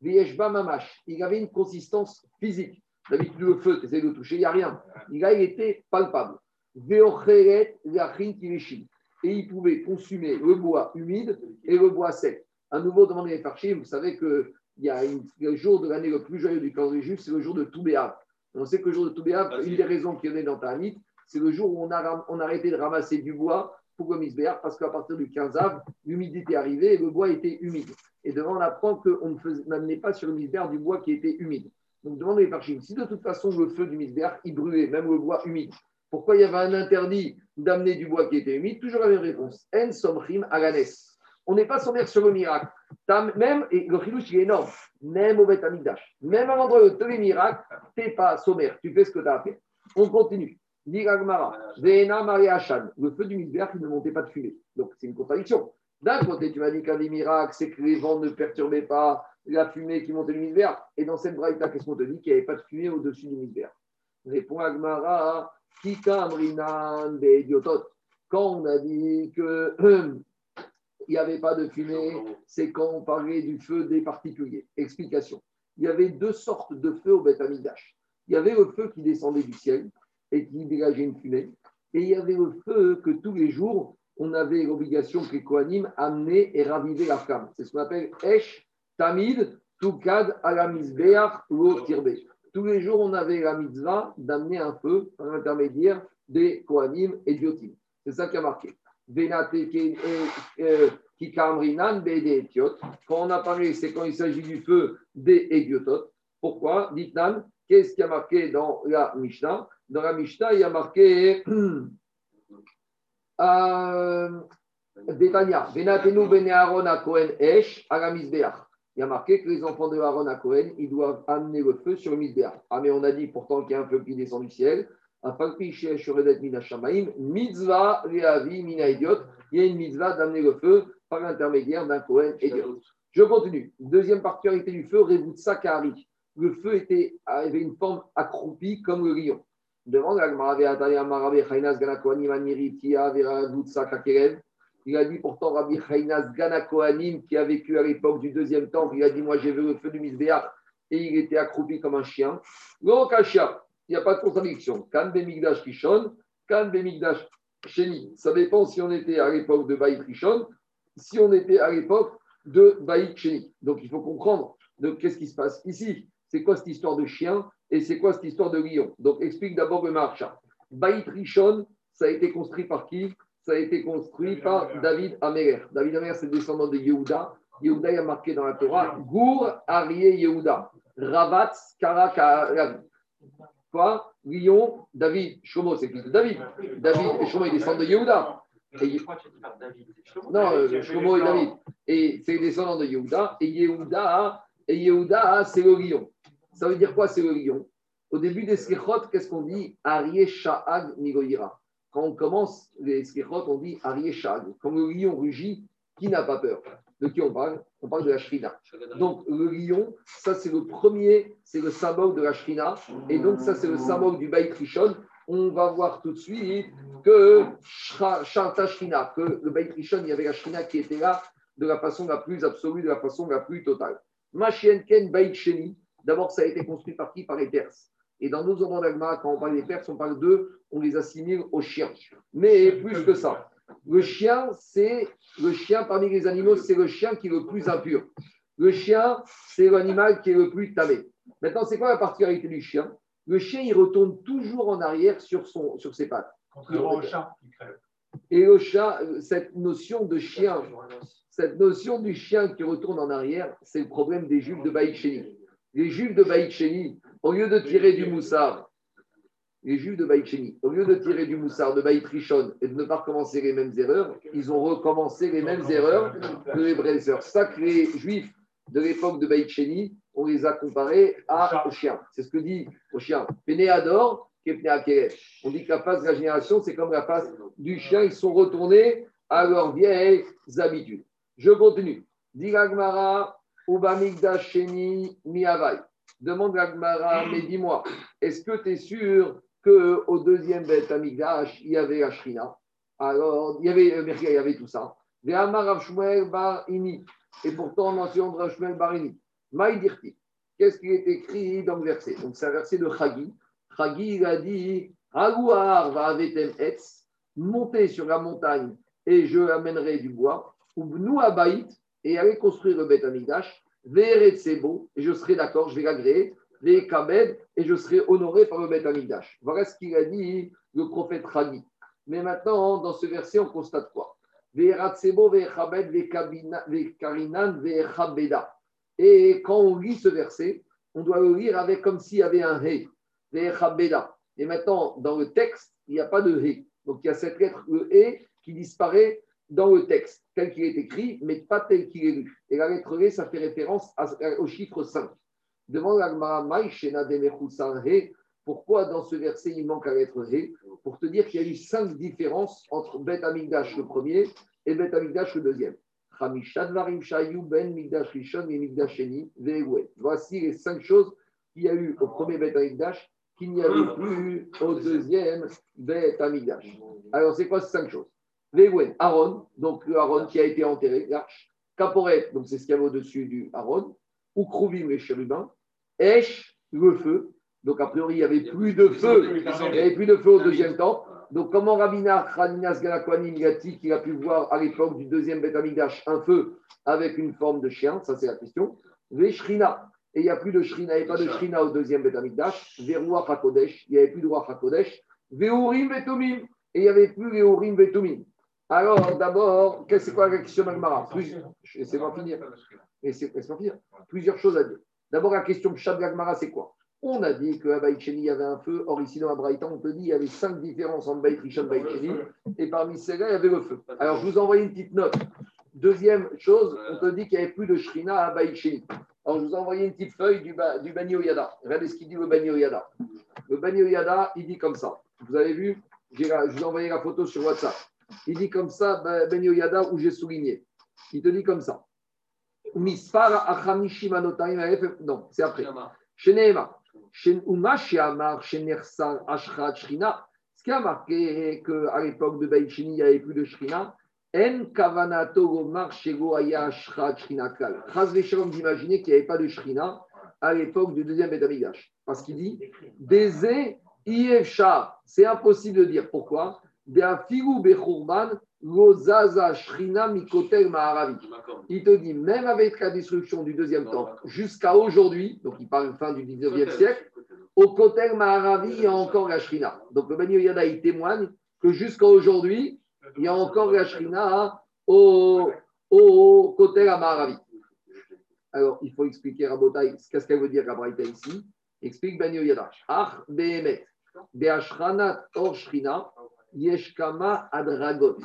[SPEAKER 1] Vieshba Mamash. Il avait une consistance physique. D'habitude, le feu, tu essaies de le toucher, il n'y a rien. Il était palpable. Veocheret Yachin Kirishin. Et il pouvait consumer le bois humide et le bois sec. À nouveau, demandez les farchim, vous savez que il y a une- le jour de l'année le plus joyeux du calendrier juif, c'est le jour de Toubéav. On sait que le jour de Toubéav,
[SPEAKER 5] si.
[SPEAKER 1] une des raisons qui est dans Ta'anit, c'est le jour où on a, on a arrêté de ramasser du bois pour le misbéar, parce qu'à partir du 15 av, l'humidité arrivait et le bois était humide. Et devant, on apprend qu'on n'amenait pas sur le misbéar du bois qui était humide. Donc, demandez les farchim, si de toute façon le feu du misbéar, il brûlait, même le bois humide, pourquoi il y avait un interdit d'amener du bois qui était humide? Toujours la même réponse. En somrim aganes. On n'est pas sommaire sur le miracle. Même, et le chilouche, il est énorme, même au Beth Amikdash, même à l'endroit de tous les miracles, tu n'es pas sommaire, tu fais ce que tu as à faire. On continue. Dit le feu du misbéach, il ne montait pas de fumée. Donc c'est une contradiction. D'un côté, tu m'as dit qu'un des miracles, c'est que les vents ne perturbaient pas la fumée qui montait du misbéach. Et dans cette braïta, qu'est-ce qu'on te dit? Qu'il n'y avait pas de fumée au-dessus du misbéach. Répond Agmara, Kika Amrinan Beidiotot. Quand on a dit que il n'y avait pas de fumée, c'est quand on parlait du feu des particuliers. Explication. Il y avait deux sortes de feux au Beth. Il y avait le feu qui descendait du ciel et qui dégageait une fumée. Et il y avait le feu que tous les jours, on avait l'obligation que les Kohanim amenaient et ravivaient la flamme. C'est ce qu'on appelle Esh, Tamid, Tukad, Alamisbeach, Tirbe. Tous les jours, on avait la mitzvah d'amener un feu par l'intermédiaire des Kohanim et Diotim. C'est ça qui a marqué. Euh. Quand on a parlé, c'est quand il s'agit du feu des Ediotot. Pourquoi? Dites-nous, qu'est-ce qui a marqué dans la Mishnah? Dans la Mishnah, il y a marqué. [CLEARS THROAT] Euh, Betania, Benatenu Bene Aaron à Cohen Esh, à la. Il y a marqué que les enfants de Aaron à Cohen, ils doivent amener le feu sur le Misbeach. Ah, mais on a dit pourtant qu'il y a un feu qui descend du ciel. Mitzvah, Reavi, Mina Idiot. Il y a une mitzvah d'amener le feu par l'intermédiaire d'un Cohen idiot. Je continue. Deuxième particularité du feu, Revutsa Kari. Le feu était, avait une forme accroupie comme le lion. Devant la il a dit pourtant Rabbi Chainas Gana Kohanim qui a vécu à l'époque du deuxième temple, il a dit Moi j'ai vu le feu du Misbéa et il était accroupi comme un chien. L'Okasha, il n'y a pas de contradiction. Kan Bemigdash Kishon, Kan Bemigdash Sheni. Ça dépend si on était à l'époque de Baït Rishon, si on était à l'époque de Baït Sheni. Donc il faut comprendre qu'est-ce qui se passe ici. C'est quoi cette histoire de chien et c'est quoi cette histoire de lion? Donc explique d'abord le marcha. Baït Rishon, ça a été construit par qui? Ça a été construit par David Améler. David Améler, c'est le descendant de Yehuda. Yehuda, il a marqué dans la Torah Gour Arié Yehuda. Ravatz Kara Quoi? Lion, David, Shomo, c'est qui David. David et Shomo, ils descendent de Yehuda. Et... Non, euh, Shomo et David. Et c'est les descendants de Yehuda. Et Yehuda, et Yehuda c'est le lion. Ça veut dire quoi, c'est le lion? Au début des Slichot, qu'est-ce qu'on dit? Arié Sha'ag Nigoïra. Quand on commence les Slichot, on dit Arié Sha'ag. Comme le lion rugit, qui n'a pas peur? De qui on parle? On parle de la Shrina. Donc le lion, ça c'est le premier, c'est le symbole de la Shrina. Et donc ça c'est le symbole du Baït Rishon. On va voir tout de suite que Sharta Shrina, que le Baït Rishon, il y avait la Shrina qui était là de la façon la plus absolue, de la façon la plus totale. Machienken Baït Sheni, d'abord ça a été construit par qui Par les Perses. Et dans nos romans d'Agma, quand on parle des Perses, on parle d'eux, on les assimile aux chiens. Mais plus que ça, le chien, c'est le chien parmi les animaux, c'est le chien qui est le plus impur. Le chien, c'est l'animal qui est le plus tamé. Maintenant, c'est quoi la particularité du chien? Le chien, il retourne toujours en arrière sur, son, sur ses pattes.
[SPEAKER 6] Contrairement au chat qui crève.
[SPEAKER 1] Et le chat, cette notion de chien, cette notion du chien qui retourne en arrière, c'est le problème des juifs de Sheni. Les juifs de Baït Sheni, au lieu de tirer du moussard, les juifs de Baït Sheni, au lieu de tirer du moussard de Baït Rishon et de ne pas recommencer les mêmes erreurs, ils ont recommencé les mêmes erreurs que les bréseurs. Les juifs de l'époque de Baït Sheni, on les a comparés à, au chien. C'est ce que dit au chien. Pénéador, on dit que la face de la génération, c'est comme la face du chien. Ils sont retournés à leurs vieilles habitudes. Je continue. Dit Gagmara, Ubamigdash Sheni Miavai. Demande Gagmara, mais dis-moi, est-ce que tu es sûr qu'au deuxième Beth Amigdash, il y avait la Shrina Alors, il y avait, euh, il y avait tout ça. Et pourtant, on mentionne Rav Shmuel Barini. Maïdirti. Qu'est-ce qui est écrit dans le verset? Donc, c'est un verset de Chagi. Chagi, il a dit Agouar va avetem etz, montez sur la montagne et je amènerai du bois. Ou abaït, et allez construire le Beth. Ve'eretsebo, et je serai d'accord, je vais l'agréer. Ve'ekabed, et je serai honoré par le Beth Amigdash. Voilà ce qu'il a dit le prophète Chagi. Mais maintenant, dans ce verset, on constate quoi? Et quand on lit ce verset, on doit le lire avec comme s'il y avait un He. Et maintenant, dans le texte, il n'y a pas de He. Donc il y a cette lettre, le qui disparaît dans le texte, tel qu'il est écrit, mais pas tel qu'il est lu. Et la lettre He, ça fait référence à- au chiffre 5. Demande pourquoi dans ce verset il manque la lettre He? Pour te dire qu'il y a eu cinq différences entre Bet Amigdash le premier et Bet Amigdash le deuxième. Ben Migdash Rishon et Migdash Sheni. Voici les cinq choses qu'il y a eu au premier Bet Amigdash qu'il n'y avait plus au deuxième Bet Amigdash. Alors c'est quoi ces cinq choses? Vegouen, Aaron, donc le Aaron qui a été enterré, l'arche. Caporet, donc c'est ce qu'il y avait au-dessus du Aaron. Ou Kruvim, les chérubins. Esh, le feu. Donc a priori, il n'y avait plus de feu. Il n'y avait plus de feu au deuxième temps. Donc comment Rabina Khaninas Galakwanim Gati, qu'il a pu voir à l'époque du deuxième Beth Amikdash un feu avec une forme de chien, ça c'est la question. Veshrina. Et il n'y a plus de Shrina, il n'y a pas de Shrina au deuxième Beth Amikdash. Veroua Hakodesh, il n'y avait plus de roi Hakodesh. Veurim Vetumim. Et il n'y avait plus Veurim Vetumim. Alors, d'abord, c'est quoi la question d'Agmara Laissez-moi finir. Laissez-moi finir. Plusieurs choses à dire. D'abord, la question de Gagmara, c'est quoi On a dit qu'à Baïcheni, il y avait un feu. Or, ici, dans Abraïtan, on te dit qu'il y avait cinq différences entre Baït Rishon et. Et parmi celles-là, il y avait le feu. Alors, je vous envoie une petite note. Deuxième chose, on te dit qu'il n'y avait plus de Shrina à Baïcheni. Alors, je vous ai une petite feuille du, ba, du Bani Oyada. Regardez ce qu'il dit le Bani Oyada. Le Bani Oyada, il dit comme ça. Vous avez vu Je vous ai envoyé la photo sur WhatsApp. Il dit comme ça, Ben Yoyada, où j'ai souligné. Il te dit comme ça. Mispar Non, c'est après. Sheneema. Uma Sheamar Shenersar Ashrat Shrina. Ce qui a marqué qu'à l'époque de Baïchini, il n'y avait plus de Shrina. En Kavanato Gomar Shego Aya Ashrat Shrina Kal. Chaz Veshalom d'imaginer qu'il n'y avait pas de Shrina à l'époque du deuxième Betamigash. Parce qu'il dit Dezé Ievcha. C'est impossible de dire. Pourquoi il te dit, même avec la destruction du deuxième temple, jusqu'à aujourd'hui, donc il parle fin du 19e siècle, au Kotel Maharavi, il y a encore la Shrina. Donc le Bani Yada, il témoigne que jusqu'à aujourd'hui, il y a encore la Shrina au, au Kotel Maharavi. Alors, il faut expliquer à Botaï ce qu'elle veut dire la Braïta ici. Explique Bani Yada. Ach Behemet. Beashranat Or Shrina. Yeshkama Adragot.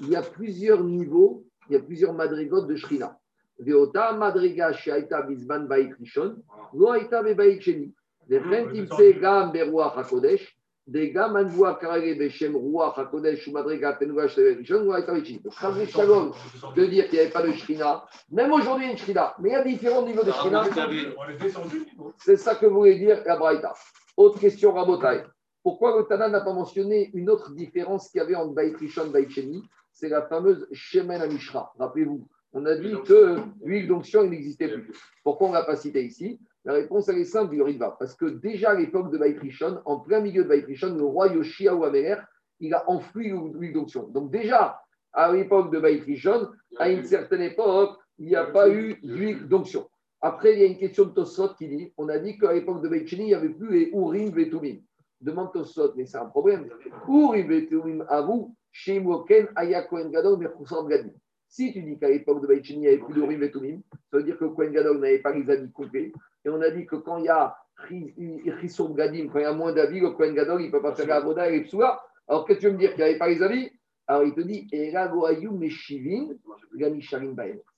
[SPEAKER 1] Il y a plusieurs niveaux, il y a plusieurs madrigotes de Shrina. Veota madriga shaita bizban bait rishon, lo aita bebait sheni. Vechen timse gam beruach hakodesh, de gam anvoa karage beshem ruach hakodesh ou madriga tenuva shevei rishon, lo aita beit Donc, Chavis Shalom, de dire qu'il n'y avait pas de Shrina, même aujourd'hui il y a une Shrina, mais il y a différents niveaux de Shrina. C'est ça que voulait dire la Braïta. Autre question, Rabotai. Pourquoi le Tana n'a pas mentionné une autre différence qu'il y avait entre Baït Rishon et Baït C'est la fameuse Shemen Amishra. Rappelez-vous, on a dit que l'huile d'onction, n'existait plus. Pourquoi on ne l'a pas cité ici? La réponse, est simple, Yoriva. Parce que déjà à l'époque de Baït Rishon, en plein milieu de Baït Rishon, le roi Yoshia ou Améler, il a enfoui l'huile d'onction. Donc déjà, à l'époque de Baït Rishon, à une certaine époque, il n'y a pas eu d'huile d'onction. Après, il y a une question de Tosot qui dit, on a dit qu'à l'époque de Baït il n'y avait plus les Urim Vetumim demande Tosot, mais c'est un problème. Si tu dis qu'à l'époque de Baïchini, il n'y avait plus de Rim et Tumim, ça veut dire que Kohen Gadol n'avait pas les habits complets. Et on a dit que quand il y a Gadim, quand il y a moins d'habits, le Kohen Gadol, il ne peut pas faire la Voda et les Psoula. Alors que tu veux me dire qu'il n'y avait pas les habits? Alors il te dit. Ça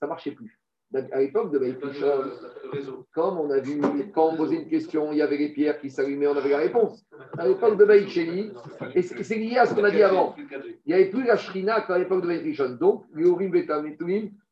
[SPEAKER 1] ne marchait plus. À l'époque de Baïchini, comme on a vu, quand on posait une question, il y avait les pierres qui s'allumaient, on avait la réponse. À l'époque de Baïcheni, et c'est lié à ce qu'on a dit avant, il n'y avait plus la Shrina qu'à l'époque de Baïcheni. Donc, les Urim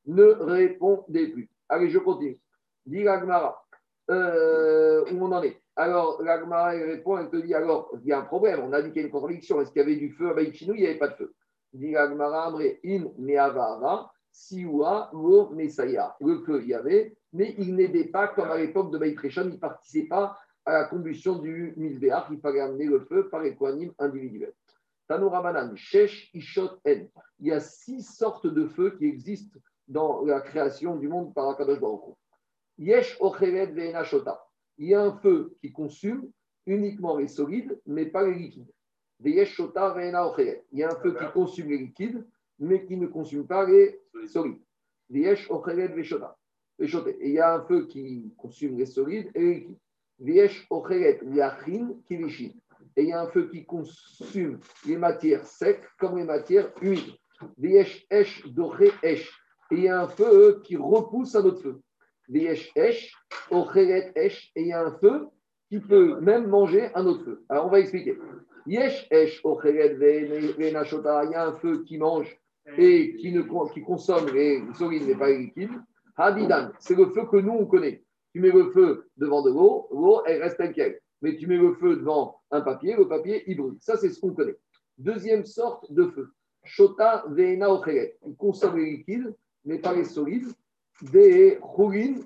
[SPEAKER 1] ne répondait plus. Allez, je continue. Dit l'Agmara. Euh, où on en est? Alors, l'Agmara répond, elle te dit alors, il y a un problème. On a dit qu'il y a une contradiction. Est-ce qu'il y avait du feu à Baïchini Il n'y avait pas de feu? Dit l'Agmara, in me'avara. Siwa, Lo, Messaya. Le feu, il y avait, mais il n'aidait pas comme à l'époque de Baïtrechon, il ne participait pas à la combustion du Misbéach, il fallait amener le feu par équanime individuel. Tanourabanan, Shesh, Ishot, En. Il y a six sortes de feux qui existent dans la création du monde par Akadosh Baruch Yesh, Ochevet, Shota. Il y a un feu qui consume uniquement les solides, mais pas les liquides. Yesh, Shota, Il y a un feu qui consume les liquides, mais qui ne consume pas les solides. Et il y a un feu qui consume les solides et les liquides. Et il y a un feu qui consume les matières secs comme les matières humides. Et il y a un feu qui repousse un autre feu. Et il y a un feu qui peut même manger un autre feu. Alors on va expliquer. Il y a un feu qui mange et qui, ne, qui consomme les solides mais pas les liquides, Hadidan, c'est le feu que nous on connaît. Tu mets le feu devant de l'eau, l'eau elle reste telle Mais tu mets le feu devant un papier, le papier il brûle. Ça c'est ce qu'on connaît. Deuxième sorte de feu. Shota ve'ena. Il consomme les liquides, mais pas les solides. Des choulin,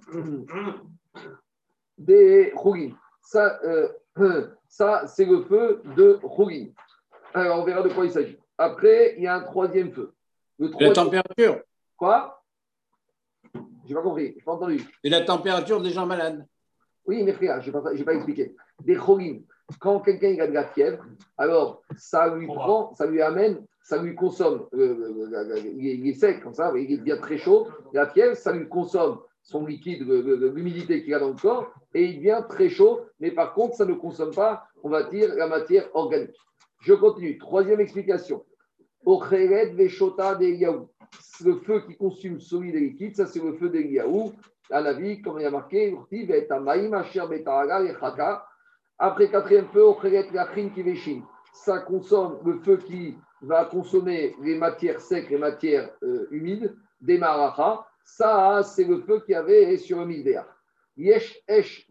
[SPEAKER 1] des choulin. Ça, euh, [CLEARS THROAT] ça c'est le feu de choulin. Alors, on verra de quoi il s'agit. Après, il y a un troisième feu. Le
[SPEAKER 3] La température.
[SPEAKER 1] Quoi? J'ai pas compris, j'ai pas entendu.
[SPEAKER 3] Et la température des gens malades.
[SPEAKER 1] Oui, mais frère, je n'ai pas, expliqué. Des cholim, quand quelqu'un a de la fièvre, alors ça lui prend, ça lui amène, ça lui consomme, euh, euh, la- il, est, il est sec comme ça, il devient très chaud, la fièvre, ça lui consomme son liquide, l'humidité qu'il a dans le corps, et il devient très chaud, mais par contre, ça ne consomme pas, on va dire, la matière organique. Je continue. Troisième explication. Le feu qui consume solide et liquide, ça c'est le feu d'Eliaou. À la vie, comme il y a marqué. Après quatrième feu. Ça consomme le feu qui va consommer les matières secs, les matières euh, humides, des marachas. Ça, c'est le feu qu'il y avait sur le misbéach. Yesh esh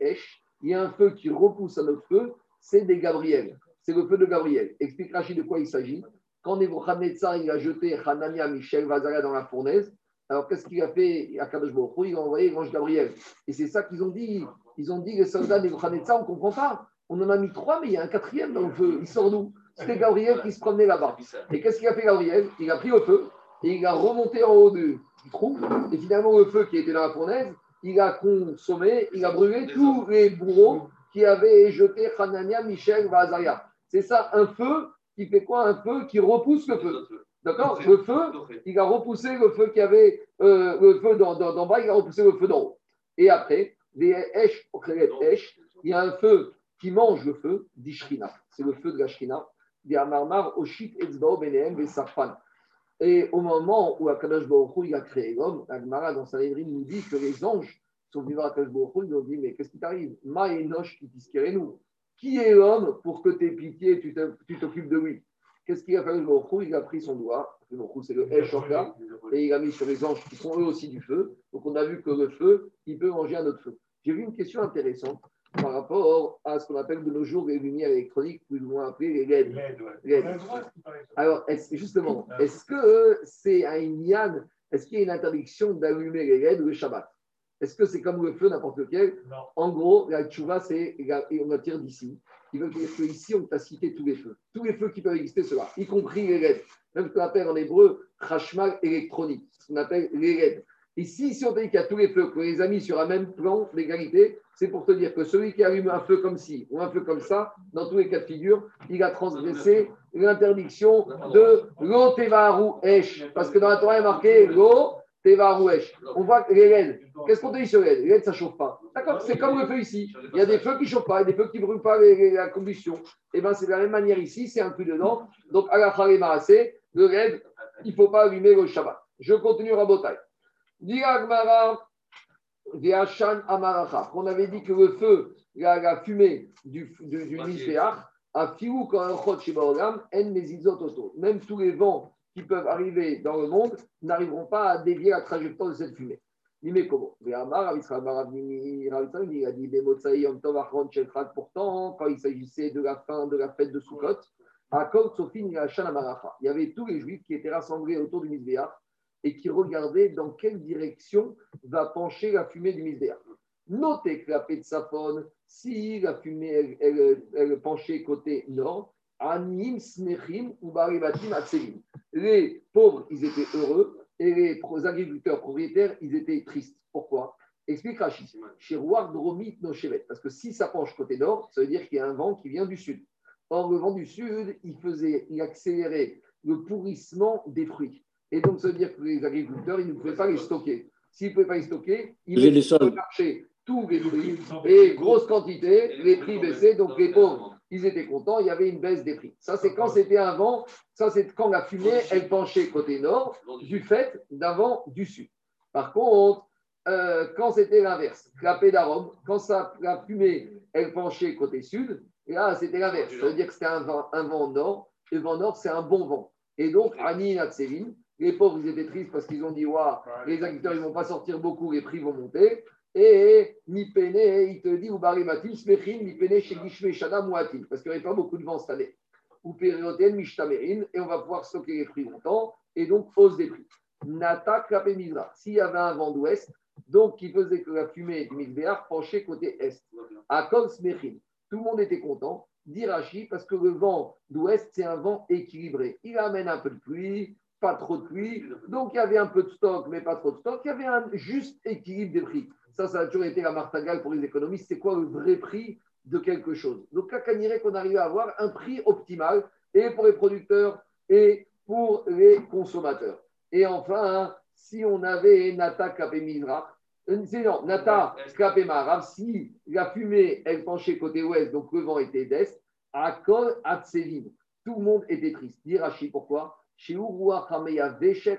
[SPEAKER 1] esh. Il y a un feu qui repousse à notre feu, c'est des Gabriel. C'est le feu de Gabriel. Explique Rachid de quoi il s'agit. Quand Nebuchadnezzar il a jeté Hanania, Michel, Vazaria dans la fournaise, alors qu'est-ce qu'il a fait à Kadosh Il a envoyé l'ange Gabriel. Et c'est ça qu'ils ont dit. Ils ont dit, les soldats de Nebuchadnezzar, on ne comprend pas. On en a mis trois, mais il y a un quatrième dans le feu. Il sort d'où? C'était Gabriel qui se promenait là-bas. Et qu'est-ce qu'il a fait Gabriel? Il a pris le feu et il a remonté en haut du, du trou. Et finalement, le feu qui était dans la fournaise, il a consommé, il a brûlé tous les bourreaux qui avaient jeté Hanania, Michel, Vazaria. C'est ça, un feu qui fait quoi Un feu qui repousse le feu. D'accord Le feu, il a repoussé le feu qui avait euh, le feu d'en d'en- d'en bas, il a repoussé le feu d'en haut. Et après, des Esh, il y a un feu qui mange le feu, d'Ishrina. C'est le feu de la Shrina. Des Amarmar, Oshit, Etzbao, Benehem, Vesafan. Et au moment où Akadosh Baruch Hu, il a créé l'homme, Agmara dans sa livre nous dit que les anges sont venus voir Akadosh Baruch Hu, ils lui ont dit Mais qu'est-ce qui t'arrive? Ma Enosh qui nous Qui est l'homme pour que tu aies pitié et tu t'occupes de lui? Qu'est-ce qu'il a fait Hu? Il a pris son doigt, le c'est le Esh et il a mis sur les anges qui sont eux aussi du feu. Donc on a vu que le feu, il peut manger un autre feu. J'ai vu une question intéressante par rapport à ce qu'on appelle de nos jours les lumières électroniques, plus ou moins appelées les LED.
[SPEAKER 6] L'aide, ouais.
[SPEAKER 1] L'aide.
[SPEAKER 6] On a le droit, c'est pareil.
[SPEAKER 1] Alors, justement, est-ce que c'est un yann Est-ce qu'il y a une interdiction d'allumer les LED le Shabbat? Est-ce que c'est comme le feu, n'importe lequel
[SPEAKER 6] Non.
[SPEAKER 1] En gros, la tchouva, c'est, et on attire d'ici. Il veut dire qu'ici, on t'a cité tous les feux. Tous les feux qui peuvent exister, ceux-là, y compris les LED. Même ce qu'on appelle en hébreu, chashmal électronique, ce qu'on appelle les LED. Ici, si on dit qu'il y a tous les feux, que les amis sur un même plan d'égalité, c'est pour te dire que celui qui allume un feu comme ci ou un feu comme ça, dans tous les cas de figure, il a transgressé l'interdiction de l'eau tevaru esh. Parce que dans la Torah, il est marqué l'eau. On voit les LED, qu'est-ce qu'on te dit sur les LED Les LED, ça ne chauffe pas. D'accord C'est comme le feu ici. Il y a des feux qui ne chauffent pas, et des feux qui ne brûlent pas la combustion. Et bien, c'est de la même manière ici, c'est inclus dedans. Donc, à la Marasé, le LED, il ne faut pas allumer le Shabbat. Je continue Viachan Amaracha. On avait dit que le feu, la, la fumée du, du, du a fiou quand un chod chez en. Même tous les vents qui peuvent arriver dans le monde n'arriveront pas à dévier la trajectoire de cette fumée. Il met comment il a dit. Pourtant, quand il s'agissait de la fin de la fête de Sukkot, à il y avait tous les juifs qui étaient rassemblés autour du Mizbeach et qui regardaient dans quelle direction va pencher la fumée du Mizbeach. Notez que la Petsafon, si la fumée elle, elle- elle penchait côté nord, Anim Smechim ou Baribatim Atselim. Les pauvres, ils étaient heureux et les agriculteurs propriétaires, ils étaient tristes. Pourquoi? Explique Rachid. Chez Dromit Nochevet. Parce que si ça penche côté nord, ça veut dire qu'il y a un vent qui vient du sud. Or, le vent du sud, il faisait, il accélérait le pourrissement des fruits. Et donc, ça veut dire que les agriculteurs, ils ne pouvaient pas les stocker. S'ils ne pouvaient pas les stocker, ils mettaient sur le marché tous les fruits et grosse quantité, les prix baissaient, donc les pauvres, ils étaient contents, il y avait une baisse des prix. Ça, c'est quand c'était un vent, ça, c'est quand la fumée, elle penchait côté nord, du fait d'un vent du sud. Par contre, euh, quand c'était l'inverse, la d'arôme, quand ça, la fumée, elle penchait côté sud, et là, c'était l'inverse. Ça veut dire que c'était un vent, un vent nord, et le vent nord, c'est un bon vent. Et donc, Ani Natsevin, les pauvres, ils étaient tristes parce qu'ils ont dit, Waouh, les agriculteurs, ils ne vont pas sortir beaucoup, les prix vont monter. Et mi il te dit, ou barimatim, smechim, mi pene, chez Shana, parce qu'il n'y avait pas beaucoup de vent cette année. ou périoden mishtamerin, et on va pouvoir stocker les fruits longtemps, et donc hausse des prix. Nata klapé mizra. S'il y avait un vent d'ouest, donc qui faisait que la fumée du mizbeach penchait côté est. À Kol Smechin, tout le monde était content, dit Rashi, parce que le vent d'ouest, c'est un vent équilibré. Il amène un peu de pluie, pas trop de pluie, donc il y avait un peu de stock, mais pas trop de stock. Il y avait un juste équilibre des prix. Ça, ça a toujours été la martingale pour les économistes. C'est quoi le vrai prix de quelque chose? Donc, là, qu'on arrive à avoir un prix optimal, et pour les producteurs, et pour les consommateurs? Et enfin, hein, si on avait Nata Kapé Mizrach, euh, non, Nata Kapé Marav, si la fumée, elle penchait côté ouest, donc le vent était d'est, à Kol Atsevin, tout le monde était triste. Dirachi, pourquoi? Chez Veshet.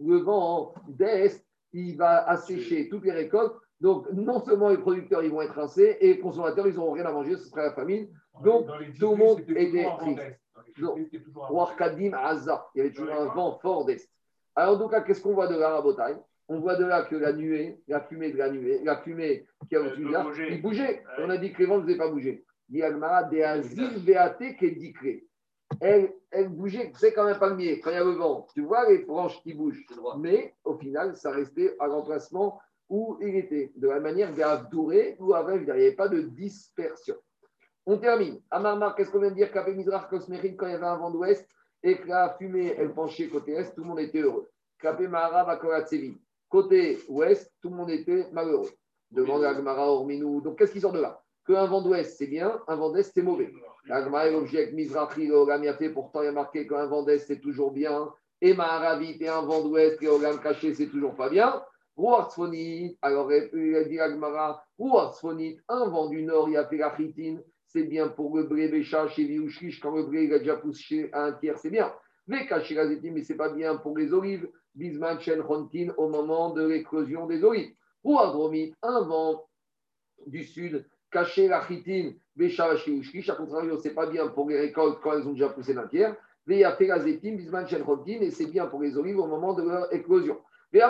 [SPEAKER 1] Le vent d'est, il va assécher toutes les récoltes. Donc, non seulement les producteurs ils vont être rincés et les consommateurs, ils n'auront rien à manger, ce sera la famine. Donc, tout le monde était triste. Kadim Azar, il y avait toujours un vent fort d'est. Alors, donc, qu'est-ce qu'on voit de la rabotaille On voit de là que la nuée, la fumée de la nuée, la fumée qui a au-dessus de là, il bougeait. On a dit que les vents ne faisaient pas bouger. Elle, elle bougeait, c'est quand même pas mieux. Quand il y a le vent, tu vois les branches qui bougent. Mais au final, ça restait à l'emplacement où il était. De la manière Douré, où avant, il n'y avait pas de dispersion. On termine. Amarmar, qu'est-ce qu'on vient de dire? Kapé Mizrach Kosmerin, quand il y avait un vent d'ouest et que la fumée, elle penchait côté est, tout le monde était heureux. Kapé Akoratsevin. Côté ouest, tout le monde était malheureux. Demande à Agmara Orminou. Donc, qu'est-ce qui sort de là? Qu'un vent d'ouest, c'est bien, un vent d'est, c'est mauvais. Agmara est objecte Mizrachi, le a fait, pourtant, il y a marqué qu'un vent d'est, c'est toujours bien. Et Maharavit et un vent d'ouest, Ogam caché, c'est toujours pas bien. Rouarsfonit, alors il a dit Agmara, Rouarsfonit, un vent du nord, fait la chitine c'est bien pour le blé Bécha chez Viouchriche, quand le blé il a déjà poussé à un tiers, c'est bien. Mais caché la mais c'est pas bien pour les olives. Bisman Chen au moment de l'éclosion des olives. Ou Adromite, un vent du sud, caché la chitine, à contrario, c'est pas bien pour les récoltes quand elles ont déjà poussé d'un tiers. Et c'est bien pour les olives au moment de leur éclosion. Et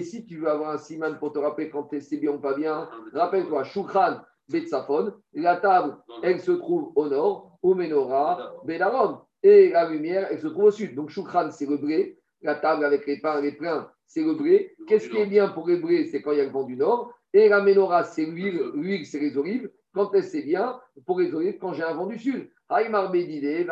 [SPEAKER 1] si tu veux avoir un siman pour te rappeler quand c'est bien ou pas bien, rappelle-toi, Shukran, Betsafon. La table, elle se trouve au nord, au Belarom. Et la lumière, elle se trouve au sud. Donc, Shukran, c'est le blé. La table avec les pains, les pleins, c'est le blé. Qu'est-ce qui est bien pour les blés C'est quand il y a le vent du nord. Et la c'est l'huile. L'huile, c'est les olives. Quand c'est bien pour les olives, quand j'ai un vent du sud. Bédidé,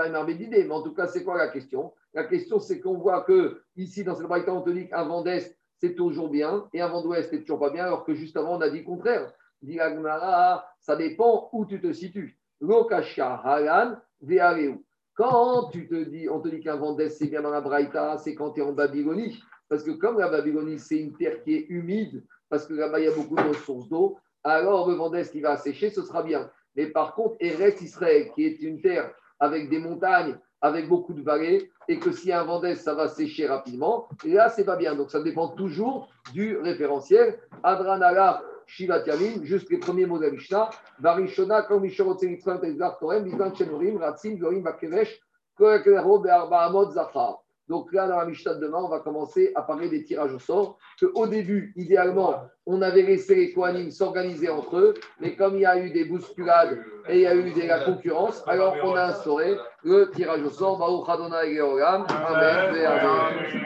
[SPEAKER 1] Mais en tout cas, c'est quoi la question? La question, c'est qu'on voit que ici, dans cette braïta, on te dit qu'un vent d'est, c'est toujours bien, et un vent d'ouest, c'est toujours pas bien, alors que juste avant, on a dit le contraire. Dit ça dépend où tu te situes. Quand tu te dis, on te dit qu'un vent d'est, c'est bien dans la Braïta, c'est quand tu es en Babylonie. Parce que comme la Babylonie, c'est une terre qui est humide, parce que là-bas, il y a beaucoup de ressources d'eau, alors le vent d'est qui va sécher, ce sera bien. Mais par contre, Eretz Israël, qui est une terre avec des montagnes, avec beaucoup de vallées, et que si un vent d'est, ça va sécher rapidement, et là, c'est pas bien. Donc, ça dépend toujours du référentiel. Adranala, Shivat Yamim, juste les premiers mots de la Mishnah. Selitzman, Tezgar Torem, Ratzim, Gorim, Bakevesh, Koekero, Be'arbaamot, Zachar. Donc là, dans la Mishnah de demain, on va commencer à parler des tirages au sort. Qu'au début, idéalement, on avait laissé les Kohanim s'organiser entre eux, mais comme il y a eu des bousculades et il y a eu de la concurrence, alors on a instauré le tirage au sort. Baruch Adonai. Amen.